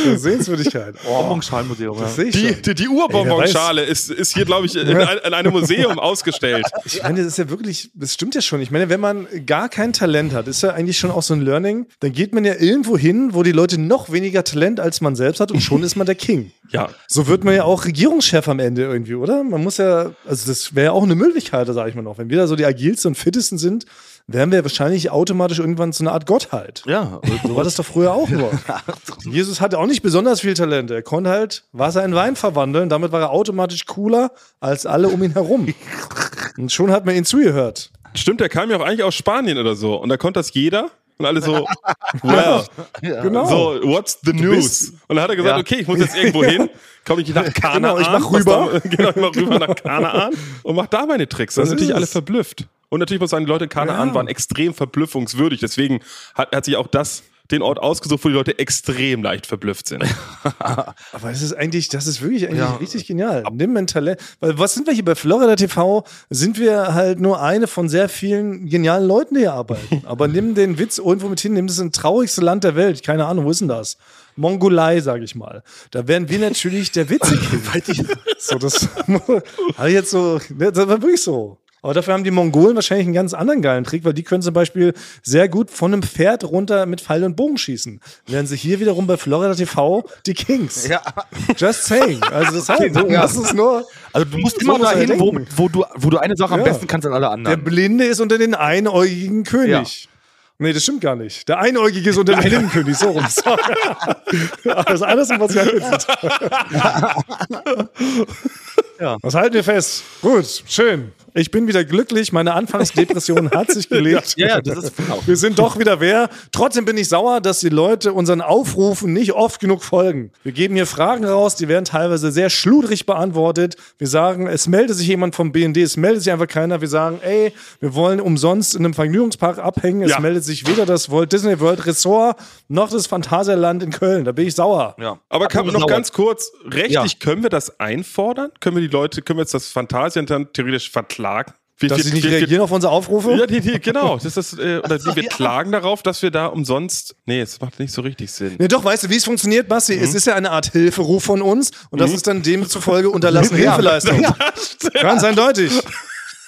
Ja, Sehenswürdigkeit. Oh, Bonbonschalenmuseum, ja. Die, die, die Urbonbonschale ist, ist hier, glaube ich, in, in einem Museum ausgestellt. Ich meine, das ist ja wirklich, das stimmt ja schon. Ich meine, wenn man gar kein Talent hat, ist ja eigentlich schon auch so ein Learning, dann geht man ja irgendwo hin, wo die Leute noch weniger Talent als man selbst hat und schon ist man der King. Ja. So wird man ja auch Regierungschef am Ende irgendwie, oder? Man muss ja, also das wäre ja auch eine Möglichkeit, sage ich mal noch. Wenn wir da so die agilsten und fittesten sind, wären wir wahrscheinlich automatisch irgendwann so eine Art Gottheit. Ja, So war das doch früher auch nur. Jesus hatte auch nicht besonders viel Talent. Er konnte halt Wasser in Wein verwandeln. Damit war er automatisch cooler als alle um ihn herum. Und schon hat man ihn zugehört. Stimmt, der kam ja auch eigentlich aus Spanien oder so. Und da konnte das jeder. Und alle so, well, Genau. so, what's the news? Und dann hat er gesagt, Ja. okay, ich muss jetzt irgendwo hin. Komme ich nach Kanaan. Genau, ich mach rüber. Da, genau, ich mach rüber nach Kanaan und mach da meine Tricks. Das sind natürlich alle verblüfft. Und natürlich muss ich sagen, die Leute in Kanaan Ja. waren extrem verblüffungswürdig. Deswegen hat, hat sich auch das den Ort ausgesucht, wo die Leute extrem leicht verblüfft sind. Aber es ist eigentlich, das ist wirklich eigentlich Ja. richtig genial. Nimm ein Talent. Weil was sind wir hier bei Florida TV? Sind wir halt nur eine von sehr vielen genialen Leuten, die hier arbeiten. Aber nimm den Witz irgendwo mit hin, nimm das in traurigste Land der Welt. Keine Ahnung, wo ist denn das? Mongolei, sage ich mal. Da wären wir natürlich der Witzige. so, das habe ich jetzt so, das war wirklich so. Aber dafür haben die Mongolen wahrscheinlich einen ganz anderen geilen Trick, weil die können zum Beispiel sehr gut von einem Pferd runter mit Pfeil und Bogen schießen. Während sie hier wiederum bei Florida TV die Kings. Ja. Just saying. Also das, heißt, das ist nur, Also du musst So immer er dahin, wo, wo, du, wo du eine Sache am Ja. besten kannst an alle der anderen. Blinde ist unter den einäugigen König. Nee, das stimmt gar nicht. Der Einäugige ist unter den blinden König, so rum. Das ist alles, was wir jetzt Ja. Was halten wir fest? Gut, schön. Ich bin wieder glücklich. Meine Anfangsdepression hat sich gelegt. Ja, ja, das ist genau. Wir sind doch wieder wer. Trotzdem bin ich sauer, dass die Leute unseren Aufrufen nicht oft genug folgen. Wir geben hier Fragen raus, die werden teilweise sehr schludrig beantwortet. Wir sagen, es meldet sich jemand vom BND, es meldet sich einfach keiner. Wir sagen, ey, wir wollen umsonst in einem Vergnügungspark abhängen. Es Ja. meldet sich weder das Walt Disney World Resort noch das Phantasialand in Köln. Da bin ich sauer. Ja. Aber kann man noch Sauer. ganz kurz, rechtlich Ja. können wir das einfordern? Können wir die Leute, können wir jetzt das Phantasialand theoretisch verklagen? Wir, Dass wir- sie nicht wir- wir- reagieren auf unsere Aufrufe? Ja, die, die, genau. Das ist das, äh, oder die, wir klagen darauf, dass wir da umsonst. Nee, es macht nicht so richtig Sinn. Nee, doch, weißt du, wie es funktioniert, Basti? Es ist ja eine Art Hilferuf von uns und das ist dann demzufolge unterlassene Ja. Hilfeleistung. Ganz eindeutig.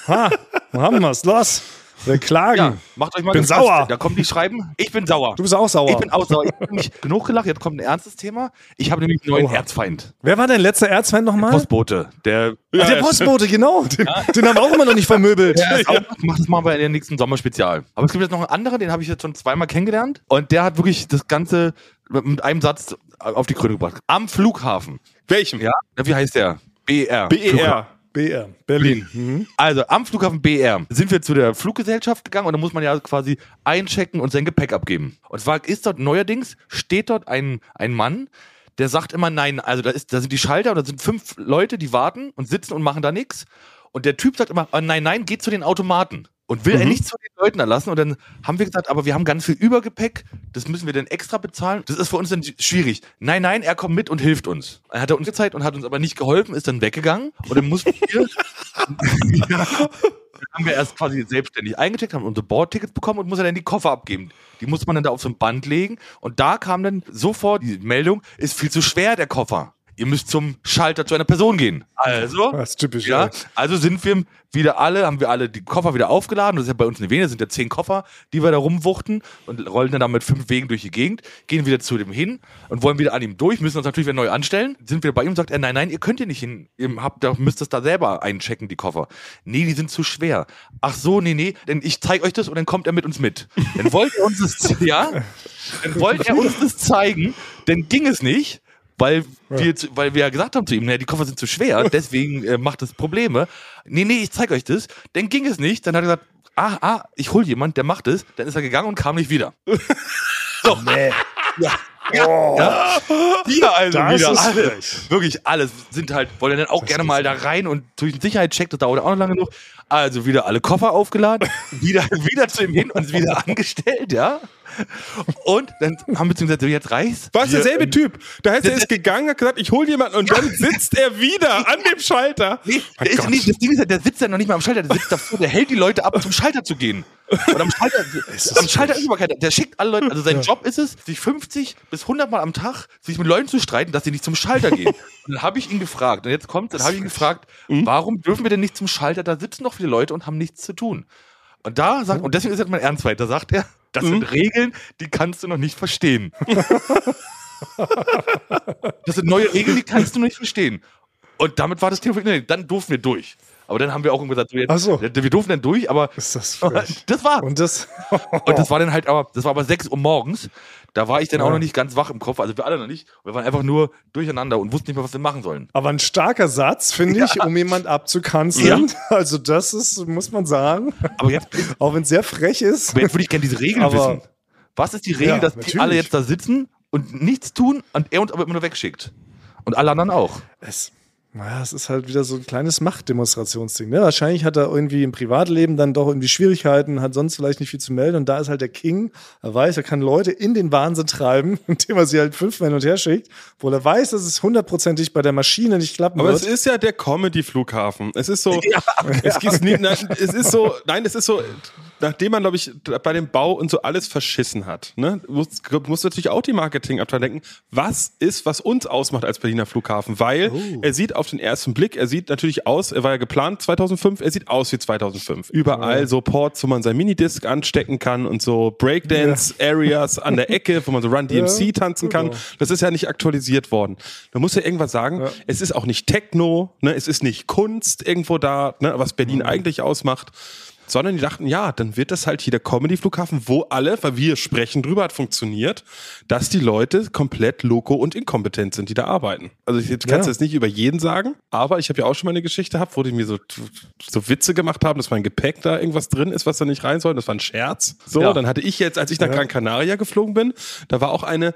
Ha, haben wir's? Los. Wir klagen. Ja, macht euch mal Bin sauer. Da kommen die schreiben, ich bin sauer. Du bist auch sauer. ich bin auch sauer. Ich habe nämlich genug gelacht, jetzt kommt ein ernstes Thema. Ich habe nämlich einen neuen Oha. Erzfeind. Wer war dein letzter Erzfeind nochmal? Postbote. Der Ach, der Postbote, genau. Den, den haben wir auch immer noch nicht vermöbelt. Der ist auch, macht das mal bei der nächsten Sommerspezial. Aber es gibt jetzt noch einen anderen, den habe ich jetzt schon zweimal kennengelernt. Und der hat wirklich das Ganze mit einem Satz auf die Krone gebracht. Am Flughafen. Welchem? Ja? Wie heißt der? BR. BER. BR, Berlin. Mhm. Also am Flughafen BR sind wir zu der Fluggesellschaft gegangen und da muss man ja quasi einchecken und sein Gepäck abgeben. Und zwar ist dort neuerdings, steht dort ein, ein Mann, der sagt immer nein. Also da, ist, da sind die Schalter und da sind fünf Leute, die warten und sitzen und machen da nichts. Und der Typ sagt immer, oh, nein, nein, geht zu den Automaten. Und will er nichts von den Leuten erlassen. Und dann haben wir gesagt, aber wir haben ganz viel Übergepäck, das müssen wir dann extra bezahlen. Das ist für uns dann schwierig. Nein, nein, er kommt mit und hilft uns. Er hat er uns gezeigt und hat uns aber nicht geholfen, ist dann weggegangen. Und dann mussten wir ja. Dann haben wir erst quasi selbstständig eingecheckt, haben unsere Bordtickets bekommen und muss er dann die Koffer abgeben. Die muss man dann da auf so ein Band legen und da kam dann sofort die Meldung, ist viel zu schwer der Koffer. Ihr müsst zum Schalter zu einer Person gehen. Also, Das ist typisch, ja, ja. also sind wir wieder alle, haben wir alle die Koffer wieder aufgeladen. Das ist ja bei uns eine Vene, das sind ja zehn Koffer, die wir da rumwuchten und rollen dann da mit fünf Wegen durch die Gegend, gehen wieder zu dem hin und wollen wieder an ihm durch, müssen uns natürlich wieder neu anstellen. Sind wieder bei ihm, sagt er, nein, nein, ihr könnt hier nicht hin, ihr habt, da müsst es da selber einchecken, die Koffer. Nee, die sind zu schwer. Ach so, nee, nee, denn ich zeige euch das und dann kommt er mit uns mit. Dann wollte er uns das, ja, dann wollte er uns das zeigen, dann ging es nicht. Weil wir, zu- weil wir ja gesagt haben zu ihm, naja, die Koffer sind zu schwer, deswegen äh, macht es Probleme. Nee, nee, ich zeig euch das. Dann ging es nicht. Dann hat er gesagt, ah, ah, ich hol jemand, der macht es. Dann ist er gegangen und kam nicht wieder. So. Ja. Ja, ja. Hier also Das wieder ist alle. frech. Wirklich alles sind halt, wollen dann auch gerne mal da rein und durch den Sicherheitscheck, das dauert auch noch lange genug. Also wieder alle Koffer aufgeladen, wieder, wieder zu ihm hin und wieder angestellt, ja. Und dann haben wir zu ihm gesagt, so, jetzt reicht's. War es derselbe Typ? Da heißt er ist gegangen, hat gesagt, ich hol jemanden und dann sitzt er wieder an dem Schalter. Nee, der ist nicht, das Ding ist ja, der sitzt ja noch nicht mal am Schalter, der sitzt davor, der hält die Leute ab, zum Schalter zu gehen. Und am Schalter, am Schalter ist keiner. Der schickt alle Leute, also sein Job ist es, sich 50 bis 100 Mal am Tag sich mit Leuten zu streiten, dass sie nicht zum Schalter gehen. Und dann habe ich ihn gefragt, und jetzt kommt, dann habe ich ihn gefragt, warum dürfen wir denn nicht zum Schalter? Da sitzen noch viele Leute und haben nichts zu tun. Und da sagt, und deswegen ist jetzt mein Ernstweit, da sagt er, das sind Regeln, die kannst du noch nicht verstehen. Das sind neue Regeln, die kannst du nicht verstehen. Und damit war das Thema, nee, dann durften wir durch. Aber dann haben wir auch gesagt, so jetzt, so. wir durften dann durch, aber Ist das das war. Und das. Und das war dann halt aber, das war aber 6 Uhr morgens. Da war ich dann auch noch nicht ganz wach im Kopf, also wir alle noch nicht. Wir waren einfach nur durcheinander und wussten nicht mehr, was wir machen sollen. Aber ein starker Satz, finde ich, um jemand abzukanzeln. Also, das ist, muss man sagen. Aber jetzt, Auch wenn es sehr frech ist. aber jetzt würde ich gerne diese Regel Aber- wissen. Was ist die Regel, dass die natürlich. alle jetzt da sitzen und nichts tun und er uns aber immer nur wegschickt? Und alle anderen auch. Es, naja, es ist halt wieder so ein kleines Machtdemonstrationsding. Ne? Wahrscheinlich hat er irgendwie im Privatleben dann doch irgendwie Schwierigkeiten, hat sonst vielleicht nicht viel zu melden. Und da ist halt der King. Er weiß, er kann Leute in den Wahnsinn treiben, indem er sie halt fünfmal hin und her schickt, obwohl er weiß, dass es hundertprozentig bei der Maschine nicht klappen Aber wird. es ist ja der Comedy-Flughafen. Es ist so, es, ist nie, na, es ist so, nein, es ist so, nachdem man, glaube ich, bei dem Bau und so alles verschissen hat, ne, muss, muss natürlich auch die Marketingabteilung denken, was ist, was uns ausmacht als Berliner Flughafen? Weil Oh. er sieht auf den ersten Blick, er sieht natürlich aus, er war ja geplant 2005, er sieht aus wie 2005. Überall so Ports, wo man sein Minidisc anstecken kann und so Breakdance-Areas an der Ecke, wo man so Run DMC Ja, tanzen kann. genau. Das ist ja nicht aktualisiert worden. Da muss ja irgendwas sagen. Es ist auch nicht Techno, ne? es ist nicht Kunst irgendwo da, ne? was Berlin Mhm. eigentlich ausmacht. Sondern die dachten, ja, dann wird das halt hier der Comedy-Flughafen, wo alle, weil wir sprechen drüber, hat funktioniert, dass die Leute komplett loco und inkompetent sind, die da arbeiten. Also ich kann es Ja. jetzt nicht über jeden sagen, aber ich habe ja auch schon mal eine Geschichte gehabt, wo die mir so, so Witze gemacht haben, dass mein Gepäck da irgendwas drin ist, was da nicht rein soll. Das war ein Scherz. So, Ja. dann hatte ich jetzt, als ich nach Ja. Gran Canaria geflogen bin, da war auch eine,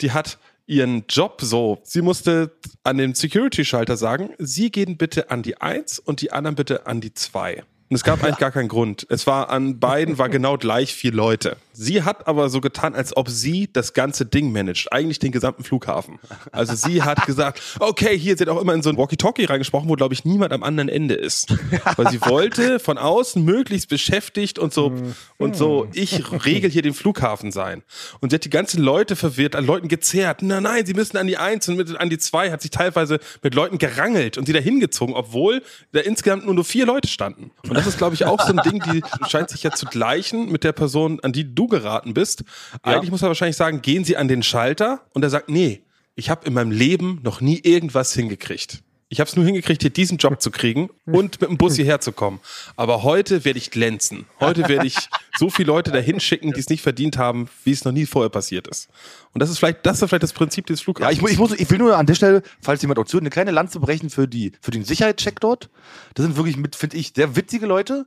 die hat ihren Job so, sie musste an den Security-Schalter sagen, sie gehen bitte an die 1 und die anderen bitte an die 2. Und es gab eigentlich gar keinen Grund. Es war an beiden war genau gleich vier Leute. Sie hat aber so getan, als ob sie das ganze Ding managt, eigentlich den gesamten Flughafen. Also sie hat gesagt, okay, hier, hat auch immer in so ein Walkie-Talkie reingesprochen, wo, glaube ich, niemand am anderen Ende ist. Weil sie wollte von außen möglichst beschäftigt und so, und so, ich regel hier den Flughafen sein. Und sie hat die ganzen Leute verwirrt, an Leuten gezerrt. Na, nein, sie müssen an die Eins und mit, an die Zwei hat sich teilweise mit Leuten gerangelt und sie da hingezogen, obwohl da insgesamt nur, nur vier Leute standen. Und das ist, glaube ich, auch so ein Ding, die scheint sich ja zu gleichen mit der Person, an die du geraten bist. Eigentlich muss man wahrscheinlich sagen, gehen sie an den Schalter und er sagt, nee, ich habe in meinem Leben noch nie irgendwas hingekriegt. Ich habe es nur hingekriegt, hier diesen Job zu kriegen und mit dem Bus hierher zu kommen. Aber heute werde ich glänzen. Heute werde ich so viele Leute dahin schicken, die es nicht verdient haben, wie es noch nie vorher passiert ist. Und das ist vielleicht, das ist vielleicht das Prinzip des Ja, Flughafens. ich, mu- ich, muss, ich will nur an der Stelle, falls jemand auch zuhört, eine kleine Lanze brechen für, die, für den Sicherheitscheck dort. Das sind wirklich, mit, finde ich, sehr witzige Leute.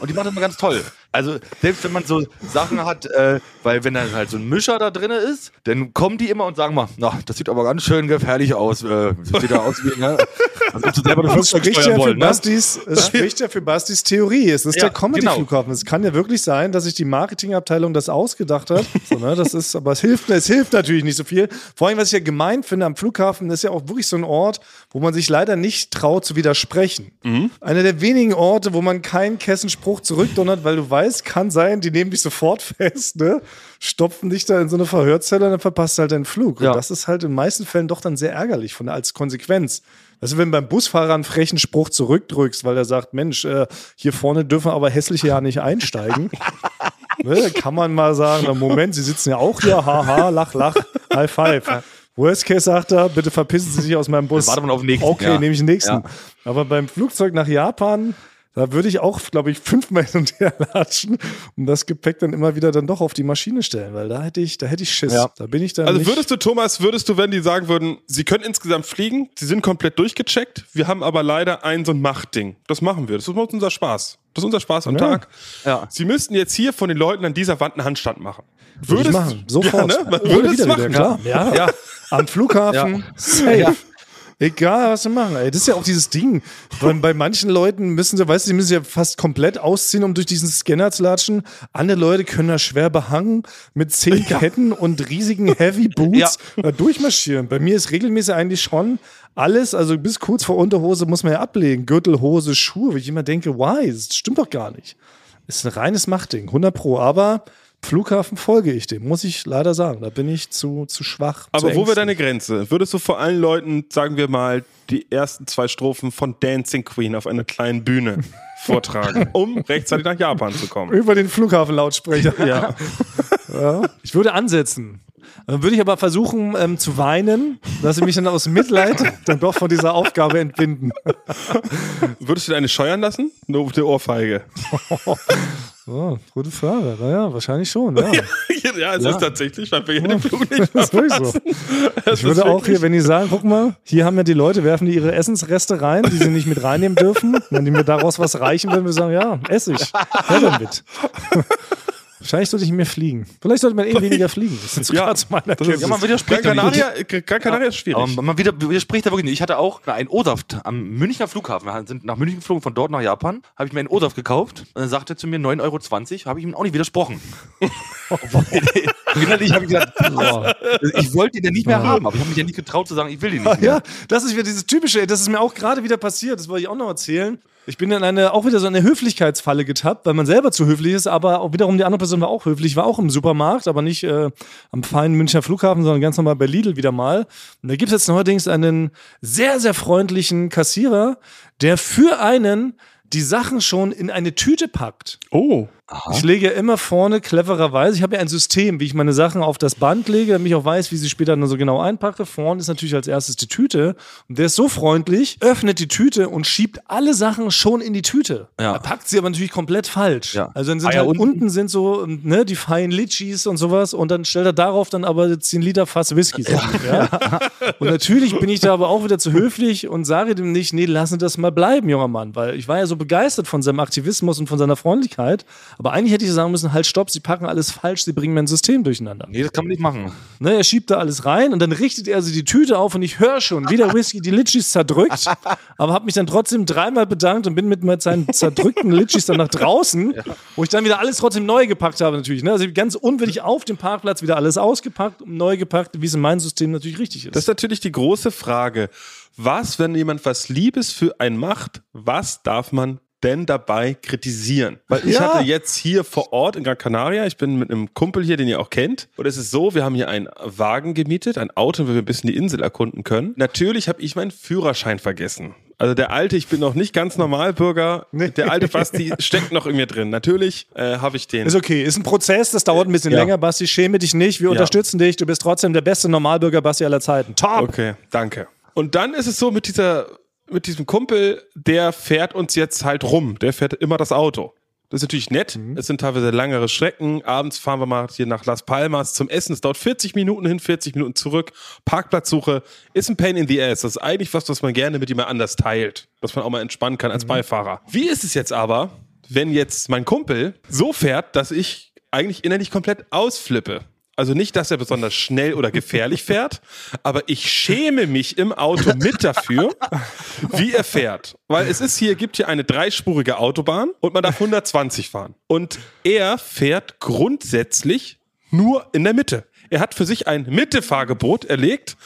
Und die machen das immer ganz toll. Also, selbst wenn man so Sachen hat, äh, weil wenn dann halt so ein Mischer da drin ist, dann kommen die immer und sagen mal, na, das sieht aber ganz schön gefährlich aus. Äh, sieht da aus wie, ne? Als ob sie selber das Das spricht, ja steuern für wollen, ne? Bastis, es spricht ja für Bastis Theorie. Es ist Ja, der Comedy-Flughafen. Es kann ja wirklich sein, dass sich die Marketingabteilung das ausgedacht hat. So, ne? Das ist, aber es hilft, es hilft natürlich nicht so viel. Vor allem, was ich ja gemein finde am Flughafen, ist ja auch wirklich so ein Ort, wo man sich leider nicht traut zu widersprechen. Einer der wenigen Orte, wo man keinen Kessenspruch zurückdonnert, weil du weißt, kann sein, die nehmen dich sofort fest, ne? Stopfen dich da in so eine Verhörzelle und dann verpasst du halt deinen Flug. Ja. Und das ist halt in den meisten Fällen doch dann sehr ärgerlich von, als Konsequenz. Also wenn beim Busfahrer einen frechen Spruch zurückdrückst, weil er sagt, Mensch, äh, hier vorne dürfen aber hässliche ja nicht einsteigen. ne, kann man mal sagen, na Moment, Sie sitzen ja auch hier, haha, lach, lach, High Five. Worst Case sagt er, bitte verpissen Sie sich aus meinem Bus. Dann wartet man auf den nächsten, Okay, ja. nehme ich den nächsten. Ja. Aber beim Flugzeug nach Japan, da würde ich auch, glaube ich, fünfmal hin und her latschen und das Gepäck dann immer wieder dann doch auf die Maschine stellen, weil da hätte ich, da hätte ich Schiss. Ja. Da bin ich dann Also nicht würdest du, Thomas, würdest du, wenn die sagen würden, sie können insgesamt fliegen, sie sind komplett durchgecheckt, wir haben aber leider ein so ein Machtding. Das machen wir. Das ist unser Spaß. Das ist unser Spaß am Ja. Tag. Ja. Sie müssten jetzt hier von den Leuten an dieser Wand einen Handstand machen. Würde ich machen. Sofort. Ja, ne? Man Ohne würde es Widerrede, machen. klar. Ja. Ja. Am Flughafen, Ja. safe. Ja. Egal, was sie machen. Ey, das ist ja auch dieses Ding. Bei, bei manchen Leuten müssen sie, weißt du, die müssen ja fast komplett ausziehen, um durch diesen Scanner zu latschen. Andere Leute können da schwer behangen mit zehn Ketten und riesigen Heavy Boots da durchmarschieren. Bei mir ist regelmäßig eigentlich schon alles, also bis kurz vor Unterhose muss man ja ablegen. Gürtel, Hose, Schuhe, wo ich immer denke, why? Das stimmt doch gar nicht. Ist ein reines Machtding, 100 pro. Aber Flughafen folge ich dem, muss ich leider sagen. Da bin ich zu, zu schwach. Aber zu wo wäre deine Grenze? Würdest du vor allen Leuten, sagen wir mal, die ersten zwei Strophen von Dancing Queen auf einer kleinen Bühne vortragen, um rechtzeitig nach Japan zu kommen? Über den Flughafenlautsprecher. Ja. ja. Ich würde ansetzen. Dann würde ich aber versuchen ähm, zu weinen, dass sie mich dann aus Mitleid dann doch von dieser Aufgabe entbinden. Würdest du deine scheuern lassen? Nur auf der Ohrfeige. Oh, gute Frage. Naja, wahrscheinlich schon. Ja. ja, es ist tatsächlich, weil wir hier den Flug nicht Das so. Ich würde auch hier, wenn die sagen, guck mal, hier haben ja die Leute, werfen die ihre Essensreste rein, die sie nicht mit reinnehmen dürfen. Wenn die mir daraus was reichen, würden wir sagen, ja, Essig. Her damit. Wahrscheinlich sollte ich mehr fliegen. Vielleicht sollte man eh weniger fliegen. Das ist Ja, gerade zu meiner das ist- Ja, man widerspricht Gran ja. Canaria, Gran Canaria ist schwierig. Aber man wieder, widerspricht da wirklich nicht. Ich hatte auch einen O-Saft am Münchner Flughafen. Wir sind nach München geflogen, von dort nach Japan. Habe ich mir einen O-Saft gekauft. Und dann sagte er zu mir 9,20 Euro. Habe ich ihm auch nicht widersprochen. Innerlich habe ich gesagt, boah, ich wollte ihn ja nicht mehr haben. Aber ich habe mich ja nicht getraut zu sagen, ich will ihn nicht mehr. Ja, das ist wieder dieses typische, das ist mir auch gerade wieder passiert, das wollte ich auch noch erzählen. Ich bin in eine, auch wieder so eine Höflichkeitsfalle getappt, weil man selber zu höflich ist, aber auch wiederum die andere Person war auch höflich, war auch im Supermarkt, aber nicht äh, am feinen Münchner Flughafen, sondern ganz normal bei Lidl wieder mal. Und da gibt es jetzt neuerdings einen sehr, sehr freundlichen Kassierer, der für einen die Sachen schon in eine Tüte packt. oh. Ich lege ja immer vorne clevererweise, ich habe ja ein System, wie ich meine Sachen auf das Band lege, damit ich auch weiß, wie sie später dann so genau einpacke. Vorne ist natürlich als erstes die Tüte. Und der ist so freundlich, öffnet die Tüte und schiebt alle Sachen schon in die Tüte. Ja. Er packt sie aber natürlich komplett falsch. Ja. Also dann sind Eier halt unten. unten. sind so ne, die feinen Litchis und sowas und dann stellt er darauf dann aber 10 Liter Fass Whisky. Ja. Und natürlich bin ich da aber auch wieder zu höflich und sage dem nicht, nee, lassen das mal bleiben, junger Mann, weil ich war ja so begeistert von seinem Aktivismus und von seiner Freundlichkeit. Aber eigentlich hätte ich sagen müssen, halt, stopp, sie packen alles falsch, sie bringen mein System durcheinander. Nee, das kann man nicht machen. Ne, er schiebt da alles rein und dann richtet er sie die Tüte auf und ich höre schon, wie der Whisky die Litschis zerdrückt, aber habe mich dann trotzdem dreimal bedankt und bin mit seinen zerdrückten Litschis dann nach draußen, wo ich dann wieder alles trotzdem neu gepackt habe natürlich. Ne? Also ganz unwillig auf dem Parkplatz wieder alles ausgepackt und neu gepackt, wie es in meinem System natürlich richtig ist. Das ist natürlich die große Frage. Was, wenn jemand was Liebes für einen macht, was darf man denn dabei kritisieren? Weil ich Ja. hatte jetzt hier vor Ort in Gran Canaria, ich bin mit einem Kumpel hier, den ihr auch kennt. Und es ist so, wir haben hier einen Wagen gemietet, ein Auto, wo wir ein bisschen die Insel erkunden können. Natürlich habe ich meinen Führerschein vergessen. Also der alte, ich bin noch nicht ganz Normalbürger. Der alte Basti steckt noch in mir drin. Natürlich äh, habe ich den. Ist okay, ist ein Prozess, das dauert ein bisschen Ja. länger, Basti. Schäme dich nicht, wir unterstützen dich. Du bist trotzdem der beste Normalbürger Basti aller Zeiten. Top! Okay, danke. Und dann ist es so mit dieser, mit diesem Kumpel, der fährt uns jetzt halt rum. Der fährt immer das Auto. Das ist natürlich nett. Es sind teilweise langere Strecken. Abends fahren wir mal hier nach Las Palmas zum Essen. Es dauert 40 Minuten hin, 40 Minuten zurück. Parkplatzsuche ist ein Pain in the ass. Das ist eigentlich was, was man gerne mit jemand anders teilt. Dass man auch mal entspannen kann als Beifahrer. Wie ist es jetzt aber, wenn jetzt mein Kumpel so fährt, dass ich eigentlich innerlich komplett ausflippe? Also nicht, dass er besonders schnell oder gefährlich fährt, aber ich schäme mich im Auto mit dafür, wie er fährt. Weil es ist hier, gibt hier eine dreispurige Autobahn und man darf 120 fahren. Und er fährt grundsätzlich nur in der Mitte. Er hat für sich ein Mittefahrgebot erlegt.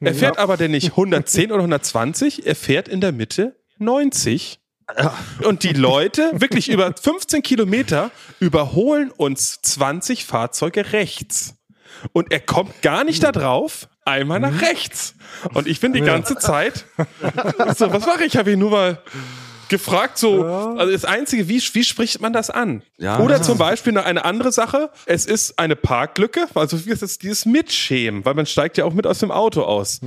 Er fährt aber denn nicht 110 oder 120, er fährt in der Mitte 90. Und die Leute, wirklich über 15 Kilometer, überholen uns 20 Fahrzeuge rechts. Und er kommt gar nicht da drauf, einmal nach rechts. Und ich bin die ganze Zeit, so, was mache ich? Ich habe ihn nur mal gefragt, so, also das Einzige, wie, wie spricht man das an? Ja. Oder zum Beispiel noch eine andere Sache, es ist eine Parklücke, also wie ist das, dieses Mitschämen, weil man steigt ja auch mit aus dem Auto aus.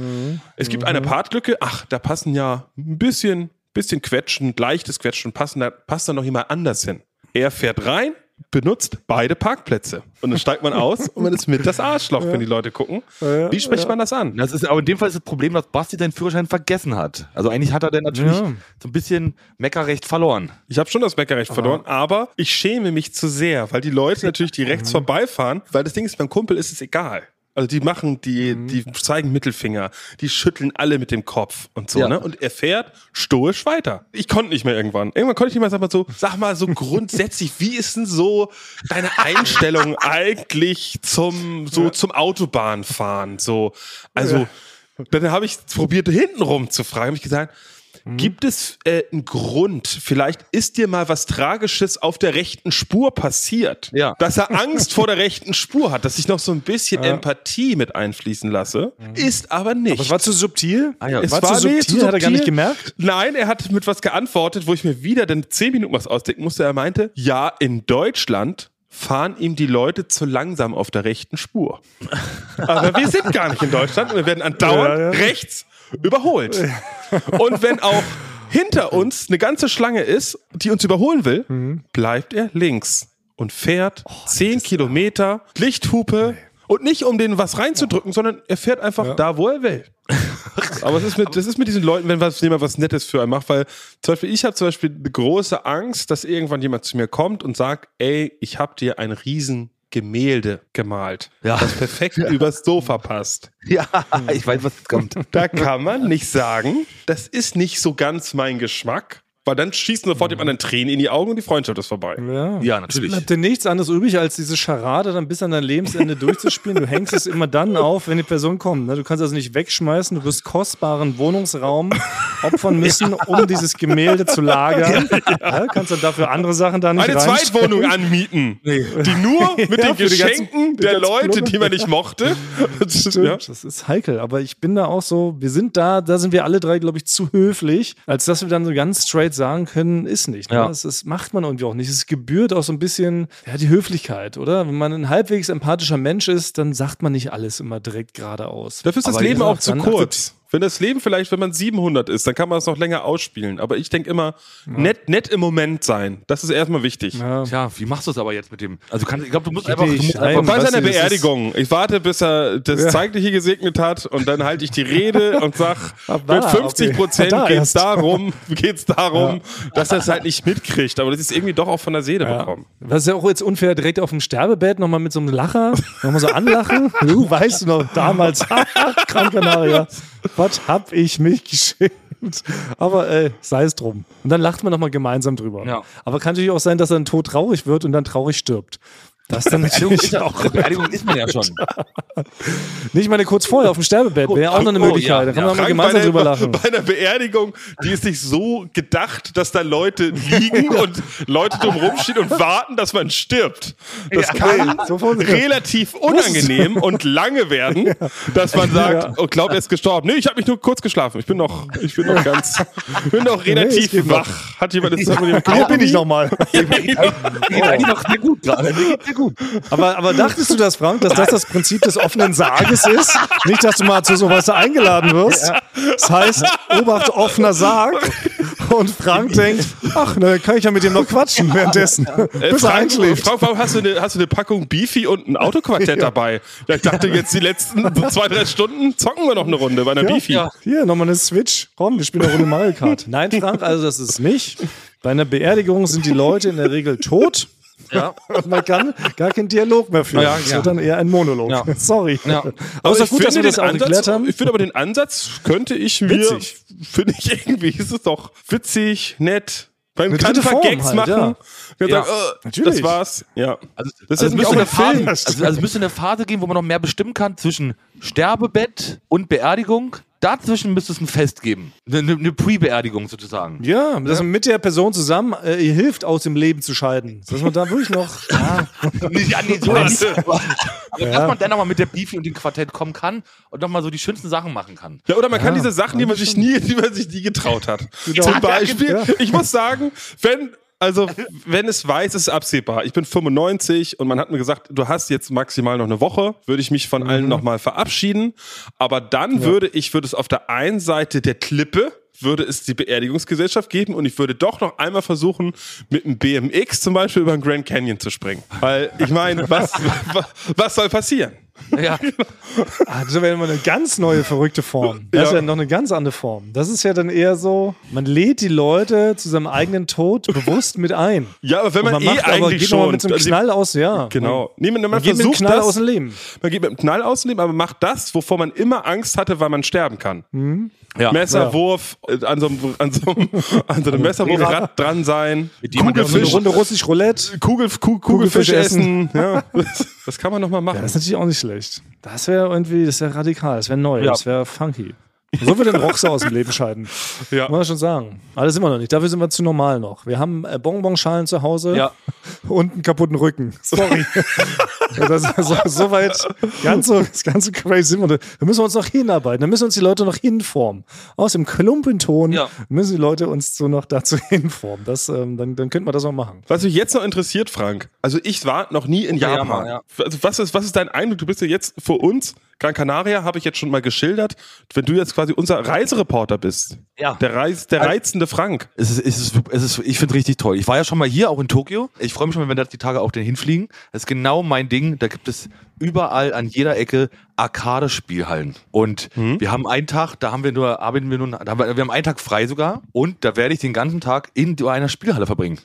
Es gibt eine Parklücke, ach, da passen ja ein bisschen, bisschen Quetschen, leichtes Quetschen, passen da, passt da noch jemand anders hin. Er fährt rein, benutzt beide Parkplätze. Und dann steigt man aus und man ist mit das Arschloch, wenn die Leute gucken. Wie spricht man das an? Das ist, aber in dem Fall ist das Problem, dass Basti seinen Führerschein vergessen hat. Also eigentlich hat er dann natürlich Ja. so ein bisschen Meckerrecht verloren. Ich habe schon das Bäckerrecht verloren, aber ich schäme mich zu sehr, weil die Leute natürlich die rechts vorbeifahren, weil das Ding ist, beim Kumpel ist es egal. Also die machen, die, die zeigen Mittelfinger, die schütteln alle mit dem Kopf und so, Ja. ne? Und er fährt stoisch weiter. Ich konnte nicht mehr irgendwann. Irgendwann konnte ich nicht mehr sag mal so, sag mal so grundsätzlich, wie ist denn so deine Einstellung eigentlich zum, so zum Autobahnfahren? So, also, dann habe ich probiert, hintenrum zu fragen, habe ich gesagt, Gibt es äh, einen Grund? Vielleicht ist dir mal was Tragisches auf der rechten Spur passiert. Ja. Dass er Angst vor der rechten Spur hat, dass ich noch so ein bisschen Empathie mit einfließen lasse. Ist aber nicht. Das war zu subtil? Ah ja. Es war, war zu nee, subtil, zu hat er gar subtil. nicht gemerkt? Nein, er hat mit was geantwortet, wo ich mir wieder dann zehn Minuten was ausdenken musste. Er meinte, ja, in Deutschland fahren ihm die Leute zu langsam auf der rechten Spur. Aber wir sind gar nicht in Deutschland und wir werden andauernd Ja, ja. rechts überholt. Und wenn auch hinter uns eine ganze Schlange ist, die uns überholen will, Mhm. bleibt er links und fährt Oh, zehn Kilometer, Lichthupe. Und nicht um den was reinzudrücken, sondern er fährt einfach da, wo er will. Aber es ist mit, das ist mit diesen Leuten, wenn was, jemand was Nettes für einen macht, weil zum Beispiel, ich habe zum Beispiel eine große Angst, dass irgendwann jemand zu mir kommt und sagt, ey, ich habe dir ein riesen Gemälde gemalt, Ja. das perfekt übers Sofa passt. Ja, ich weiß, was kommt. Da kann man nicht sagen, das ist nicht so ganz mein Geschmack, weil dann schießen sofort dem anderen Tränen in die Augen und die Freundschaft ist vorbei. Ja. Ja, natürlich. Bleibt dir nichts anderes übrig, als diese Scharade dann bis an dein Lebensende durchzuspielen. Du hängst es immer dann auf, wenn die Person kommt. Ne? Du kannst also nicht wegschmeißen. Du wirst kostbaren Wohnungsraum opfern müssen, um dieses Gemälde zu lagern. Ja, kannst dann dafür andere Sachen da nicht Eine. Zweitwohnung anmieten, die nur mit Ja, den ganzen- Geschenken die der ganzen Leute, Blumen. die man nicht mochte. Stimmt, Ja. das ist heikel. Aber ich bin da auch so, wir sind da, da sind wir alle drei, glaube ich, zu höflich, als dass wir dann so ganz straight sagen können, ist nicht. Ne? Ja. Das, das macht man irgendwie auch nicht. Es gebührt auch so ein bisschen, ja, die Höflichkeit, oder? Wenn man ein halbwegs empathischer Mensch ist, dann sagt man nicht alles immer direkt geradeaus. Dafür ist das Aber Leben auch zu kurz. Wenn das Leben vielleicht, wenn man 700 ist, dann kann man es noch länger ausspielen. Aber ich denke immer, nett, nett im Moment sein. Das ist erstmal wichtig. Ja. Tja, wie machst du es aber jetzt mit dem? Also kann, ich glaube, du musst einfach, du musst ein. Bei seiner Beerdigung. Ich warte, bis er das Zeitliche gesegnet hat und dann halte ich die Rede und sag, Ah, mit 50 Prozent Da geht's erst. darum, geht's darum, dass er es halt nicht mitkriegt. Aber das ist irgendwie doch auch von der Seele bekommen. Das ist ja auch jetzt unfair, direkt auf dem Sterbebett nochmal mit so einem Lacher, nochmal so anlachen. Du weißt du noch, damals, Gran Canaria, was hab ich mich geschämt. Aber äh, sei es drum. Und dann lacht man nochmal gemeinsam drüber. Ja. Aber kann natürlich auch sein, dass er dann tot traurig wird und dann traurig stirbt. Das ist dann natürlich auch. Beerdigung ist man ja schon. Nicht meine kurz vorher auf dem Sterbebett wäre auch noch eine Oh, Möglichkeit. ja, da kann ja. man mal gemeinsam bei, drüber einer, lachen. bei einer Beerdigung, die ist nicht so gedacht, dass da Leute liegen und Leute drumherum stehen und warten, dass man stirbt. Das kann so funktioniert- relativ unangenehm und lange werden, dass man sagt, oh, glaubt, er ist gestorben. Nee, ich habe mich nur kurz geschlafen. Ich bin noch, ich bin noch ganz, ich bin noch relativ noch. wach. Hat jemand jetzt hat mir jemand Hier bin ich nochmal. Mir geht eigentlich noch sehr gut gerade. Gut. Aber, aber dachtest du das, Frank, dass das das Prinzip des offenen Sarges ist? Nicht, dass du mal zu sowas eingeladen wirst. Das heißt, Obacht, offener Sarg. Und Frank denkt, ach, ne, kann ich ja mit ihm noch quatschen währenddessen, Äh, bis er Frank, einschläft. Frank, warum hast du, eine, hast du eine Packung Beefy und ein Autoquartett dabei? Ja, ich dachte jetzt die letzten zwei, drei Stunden zocken wir noch eine Runde bei einer Ja, Beefy. ja. Hier, nochmal eine Switch. Komm, wir spielen eine Runde Mario Kart. Nein, Frank, also das ist nicht. Bei einer Beerdigung sind die Leute in der Regel tot. Ja. Und man kann gar keinen Dialog mehr führen. Ja, Das ja. wird dann eher ein Monolog. Ja. Sorry. Ja. Aber es ist gut, dass wir finde das den geklärt Ansatz, haben. Ich finde aber den Ansatz könnte ich mir, Witzig. finde ich irgendwie, ist es doch witzig, nett. Man Eine kann dritte ein paar Form Gags halt, machen. ja. Ja, sagen, äh, natürlich. das war's. Ja. Also, Das ist also jetzt es müsste auch eine ein Phase, Film. also, also es müsste eine Phase geben, wo man noch mehr bestimmen kann zwischen Sterbebett und Beerdigung. Dazwischen müsste es ein Fest geben. Eine, eine Pre-Beerdigung sozusagen. Ja, dass man mit der Person zusammen äh, ihr hilft, aus dem Leben zu scheiden. Dass man da wirklich noch. Ja, Nicht, ja, nee, so nicht. Dass man dann nochmal mit der Beefy und dem Quartett kommen kann und nochmal so die schönsten Sachen machen kann. Ja, oder man kann Ja, diese Sachen, die man sich nie, die man sich nie getraut hat. Genau. Zum Beispiel, Ja. ich muss sagen, wenn, also, wenn es weiß, ist es absehbar. Ich bin 95 und man hat mir gesagt, du hast jetzt maximal noch eine Woche, würde ich mich von Mhm. allen nochmal verabschieden. Aber dann würde ich, würde es auf der einen Seite der Klippe, würde es die Beerdigungsgesellschaft geben und ich würde doch noch einmal versuchen, mit einem BMX zum Beispiel über den Grand Canyon zu springen. Weil, ich meine, was, was soll passieren? Ja. Ah, das wäre immer eine ganz neue, verrückte Form. Das ist Ja. ja noch eine ganz andere Form. Das ist ja dann eher so, man lädt die Leute zu seinem eigenen Tod bewusst mit ein. Ja, aber wenn Und man, man eh macht eigentlich geht noch mal schon. mit so einem Knall aus, ja. Genau. Nee, man, man, Man geht mit dem versucht Knall das, aus dem Leben. Man geht mit dem Knall aus dem Leben, aber macht das, wovor man immer Angst hatte, weil man sterben kann. Ja. Messerwurf, äh, an so einem, an so einem, an so einem Messerwurfrad dran sein, Mit man So eine Kugelfisch, Runde russisch Roulette. Kugel, Ku- Kugelfisch Kugelfisch essen. Ja, das, kann man noch mal machen. Das ist natürlich auch nicht schlecht. Das wäre irgendwie, das wäre radikal, das wäre neu, Ja. das wäre funky. So wird ein Rockstar aus dem Leben scheiden. Ja. Muss man schon sagen. Sind wir noch nicht. Dafür sind wir zu normal noch. Wir haben äh, Bonbonschalen zu Hause Ja. und einen kaputten Rücken. Sorry. das ist so, so weit, ganz so, das ganze crazy sind wir. Da müssen wir uns noch hinarbeiten. Da müssen uns die Leute noch hinformen. Aus dem Klumpenton Ja. müssen die Leute uns so noch dazu hinformen. Das, ähm, dann, dann könnten wir das auch machen. Was mich jetzt noch interessiert, Frank, also ich war noch nie in Ja, Japan. ja. Also was, ist, was ist dein Eindruck? Du bist ja jetzt für uns, Gran Canaria habe ich jetzt schon mal geschildert, wenn du jetzt quasi unser Reisereporter bist. Ja. Der, Reis, der reizende Frank. Es ist, es ist, es ist, ich finde es richtig toll. Ich war ja schon mal hier, auch in Tokio. Ich freue mich schon, wenn wir da die Tage auch denn hinfliegen. Das ist genau mein Ding. Da gibt es überall an jeder Ecke Arcade-Spielhallen. Und wir haben einen Tag, da haben wir nur, arbeiten wir nur, da haben wir, wir haben einen Tag frei sogar. Und da werde ich den ganzen Tag in einer Spielhalle verbringen.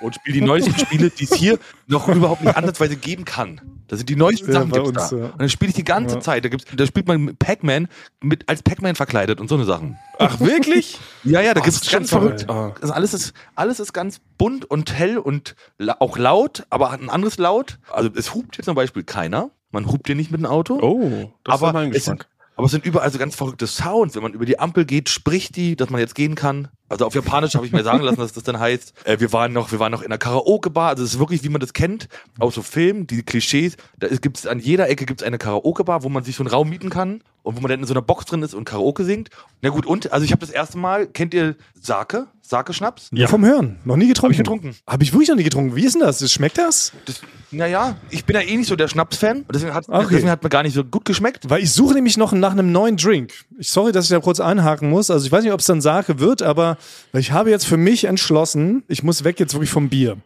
Und spiele die neuesten Spiele, die es hier noch überhaupt nicht ansatzweise geben kann. Das sind die neuesten Ja, Sachen gibt's uns, da. ja. Und dann spiele ich die ganze Zeit. Da, gibt's, da spielt man Pac-Man mit, als Pac-Man verkleidet und so eine Sachen. Ach, wirklich? Ja, ja, da Oh, gibt es ganz verrückt. Also alles, ist, alles ist ganz bunt und hell und la auch laut, aber hat ein anderes Laut. Also es hupt hier zum Beispiel keiner. Man hupt hier nicht mit dem Auto. Oh, das aber, ist mein es sind, Geschmack. aber es sind überall so ganz verrückte Sounds. Wenn man über die Ampel geht, spricht die, dass man jetzt gehen kann. Also auf Japanisch habe ich mir sagen lassen, dass das dann heißt, äh, wir waren noch, wir waren noch in einer Karaoke-Bar. Also es ist wirklich, wie man das kennt, aus so Filmen, die Klischees. Da gibt es an jeder Ecke gibt's eine Karaoke-Bar, wo man sich so einen Raum mieten kann und wo man dann in so einer Box drin ist und Karaoke singt. Na gut, und also ich habe das erste Mal, kennt ihr Sake? Sake-Schnaps? Ja. Vom Hören. Noch nie getrunken. Hab ich getrunken. Habe ich wirklich noch nie getrunken. Wie ist denn das? Schmeckt das? Das, naja, ich bin ja eh nicht so der Schnaps-Fan. und Deswegen hat, Okay. deswegen hat mir gar nicht so gut geschmeckt. Weil ich suche nämlich noch nach einem neuen Drink. Ich sorry, dass ich da kurz einhaken muss. Also ich weiß nicht, ob es dann Sake wird, aber ich habe jetzt für mich entschlossen, ich muss weg jetzt wirklich vom Bier.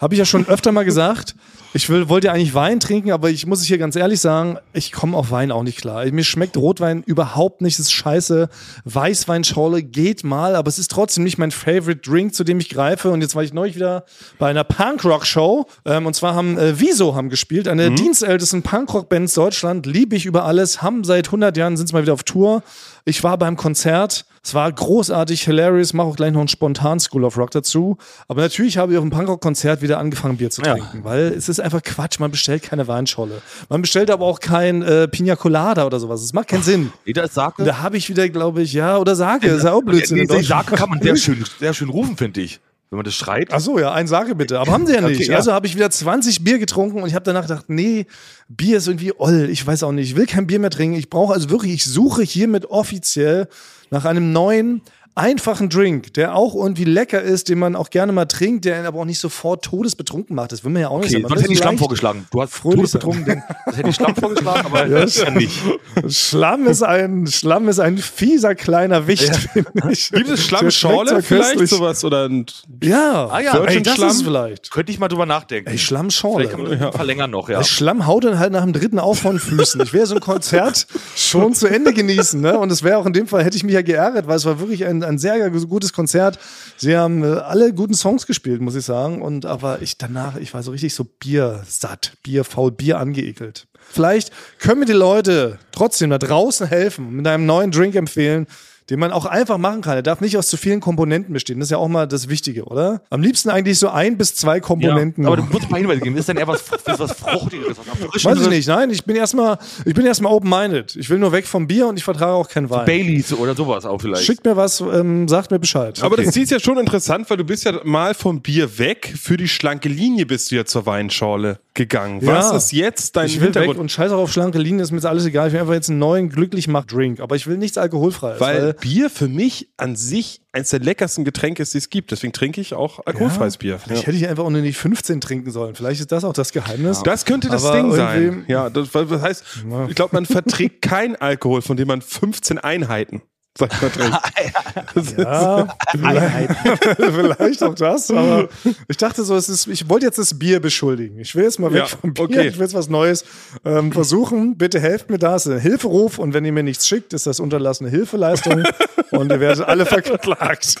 Habe ich ja schon öfter mal gesagt. Ich will, wollte ja eigentlich Wein trinken, aber ich muss es hier ganz ehrlich sagen, ich komme auf Wein auch nicht klar. Mir schmeckt Rotwein überhaupt nicht, es ist scheiße. Weißweinschorle geht mal, aber es ist trotzdem nicht mein Favorite Drink, zu dem ich greife. Und jetzt war ich neulich wieder bei einer Punkrock-Show. Ähm, und zwar haben äh, Wieso haben gespielt, eine dienstältesten Punkrock-Bands Deutschland. Liebe ich über alles, haben seit 100 Jahren, sind sie mal wieder auf Tour. Ich war beim Konzert. Es war großartig, hilarious, mache auch gleich noch einen spontan School of Rock dazu. Aber natürlich habe ich auf dem Punkrock-Konzert wieder angefangen, Bier zu Ja. trinken, weil es ist einfach Quatsch. Man bestellt keine Weinscholle. Man bestellt aber auch kein äh, Pina Colada oder sowas. Es macht keinen Sinn. Ist Sake. Da habe ich wieder, glaube ich, ja, oder Sage, ist ja auch Blödsinn. In nee. Sake kann man sehr schön, sehr schön rufen, finde ich. Wenn man das schreit. Ach so, ja, ein Sage bitte. Aber haben sie ja nicht. Okay, ja. Also habe ich wieder 20 Bier getrunken und ich habe danach gedacht, nee, Bier ist irgendwie oll. Ich weiß auch nicht. Ich will kein Bier mehr trinken. Ich brauche also wirklich, ich suche hiermit offiziell nach einem neuen, einfachen Drink, der auch irgendwie lecker ist, den man auch gerne mal trinkt, der aber auch nicht sofort todesbetrunken macht. Das will man ja auch nicht Okay, sein. Man sonst hätte ich Schlamm vorgeschlagen. Du hast fröhlich todesbetrunken. Das hätte ich Schlamm vorgeschlagen, aber das ist ja nicht. Schlamm ist ein, Schlamm ist ein fieser kleiner Wicht, finde ich. Gibt es Schlammschorle vielleicht sowas? Oder ein Ja, Ah ja, ey, das Schlamm? ist vielleicht. Könnte ich mal drüber nachdenken. Ey, Schlammschorle. Vielleicht kann man das verlängern noch, ja. Der Schlamm haut dann halt nach dem dritten auf von Füßen. Ich wäre so ein Konzert schon zu Ende genießen. Ne? Und es wäre auch in dem Fall, hätte ich mich ja geärgert, weil es war wirklich ein, ein sehr gutes Konzert. Sie haben äh, alle guten Songs gespielt, muss ich sagen. Und aber ich danach, ich war so richtig so biersatt, bierfaul, Bier angeekelt. Vielleicht können mir die Leute trotzdem da draußen helfen mit einem neuen Drink empfehlen, den man auch einfach machen kann. Er darf nicht aus zu vielen Komponenten bestehen. Das ist ja auch mal das Wichtige, oder? Am liebsten eigentlich so ein bis zwei Komponenten. Aber du musst mal Hinweise geben. Ist denn eher was, ist was Fruchtigeres, was? Weiß ich nicht, nein, ich bin erstmal, ich bin erstmal open-minded. Ich will nur weg vom Bier und ich vertrage auch keinen Wein. Baileys oder sowas auch vielleicht. Schickt mir was, ähm, sagt mir Bescheid. Aber das ist ja schon interessant, weil du bist ja mal vom Bier weg. Für die schlanke Linie bist du ja zur Weinschorle gegangen. Was Ja. ist jetzt dein ich will weg Hintergrund? und scheiß auch auf schlanke Linien, ist mir jetzt alles egal. Ich will einfach jetzt einen neuen glücklich mach Drink. Aber ich will nichts alkoholfreies. weil Bier für mich an sich eins der leckersten Getränke ist, die es gibt. Deswegen trinke ich auch alkoholfreies Bier. Vielleicht hätte ich einfach auch nur nicht 15 trinken sollen. Vielleicht ist das auch das Geheimnis. Das könnte das Aber Ding sein. Ja, das, das heißt, ich glaube, man verträgt kein Alkohol, von dem man 15 Einheiten sagt man trinkt. Ja, vielleicht, vielleicht auch das, aber ich dachte so, es ist, ich wollte jetzt das Bier beschuldigen. Ich will jetzt mal weg Ja, vom Bier, okay. ich will jetzt was Neues ähm, versuchen. Bitte helft mir da, es ist ein Hilferuf und wenn ihr mir nichts schickt, ist das unterlassene Hilfeleistung und ihr werdet alle verklagt.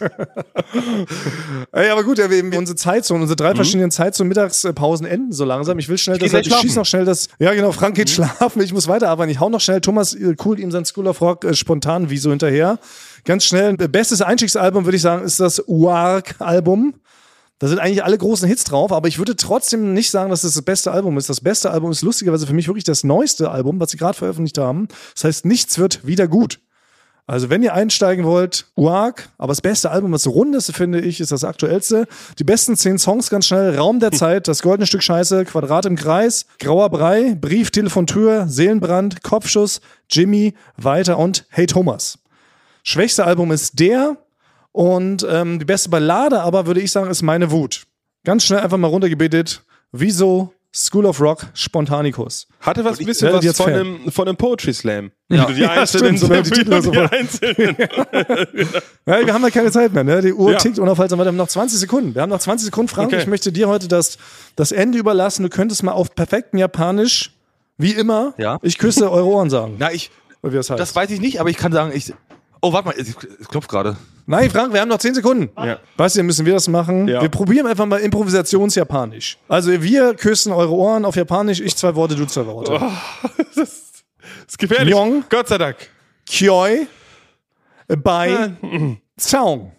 Ey, aber gut, ja, wir, unsere Zeitzone, unsere drei verschiedenen Zeitzonen, Mittagspausen enden so langsam. Ich will schnell, geh das, ich schieß schlafen. noch schnell das, ja genau, Frank geht schlafen, ich muss weiterarbeiten. Ich hau noch schnell Thomas äh, cool ihm sein School of Rock äh, spontan wie so hinterher. Ganz schnell, bestes Einstiegsalbum würde ich sagen, ist das Wark-Album. Da sind eigentlich alle großen Hits drauf, aber ich würde trotzdem nicht sagen, dass das das beste Album ist. Das beste Album ist lustigerweise für mich wirklich das neueste Album, was sie gerade veröffentlicht haben. Das heißt, nichts wird wieder gut. Also wenn ihr einsteigen wollt, Uark, aber das beste Album, das rundeste finde ich, ist das aktuellste. Die besten zehn Songs ganz schnell. Raum der Zeit, das goldene Stück Scheiße, Quadrat im Kreis, Grauer Brei, Brief, Telefon, Tür, Seelenbrand, Kopfschuss, Jimmy, Weiter und Hey Thomas. Schwächste Album ist der und ähm, die beste Ballade aber, würde ich sagen, ist Meine Wut. Ganz schnell einfach mal runtergebetet. Wieso School of Rock Spontanicus? Hatte was ein bisschen was jetzt von einem, von einem Poetry Slam. Ja. Die Ja, einzelnen, stimmt, so die Titel so die voll. einzelnen. Ja, wir haben ja keine Zeit mehr, ne? Die Uhr Ja. tickt unaufhaltsam weiter. Wir haben noch 20 Sekunden. Wir haben noch 20 Sekunden, Frank. Okay. Ich möchte dir heute das, das Ende überlassen. Du könntest mal auf perfekten Japanisch, wie immer, Ja. ich küsse eure Ohren sagen. Na, ich, das heißt. das weiß ich nicht, aber ich kann sagen, ich. Oh, warte mal, es, klopft gerade. Nein, Frank, wir haben noch 10 Sekunden. Ja. Weißt du, müssen wir das machen? Ja. Wir probieren einfach mal Improvisationsjapanisch. Also wir küssen eure Ohren auf Japanisch. Ich zwei Worte, du zwei Worte. Das ist gefährlich. Jong. Gott sei Dank. Kyoi bei Zaung.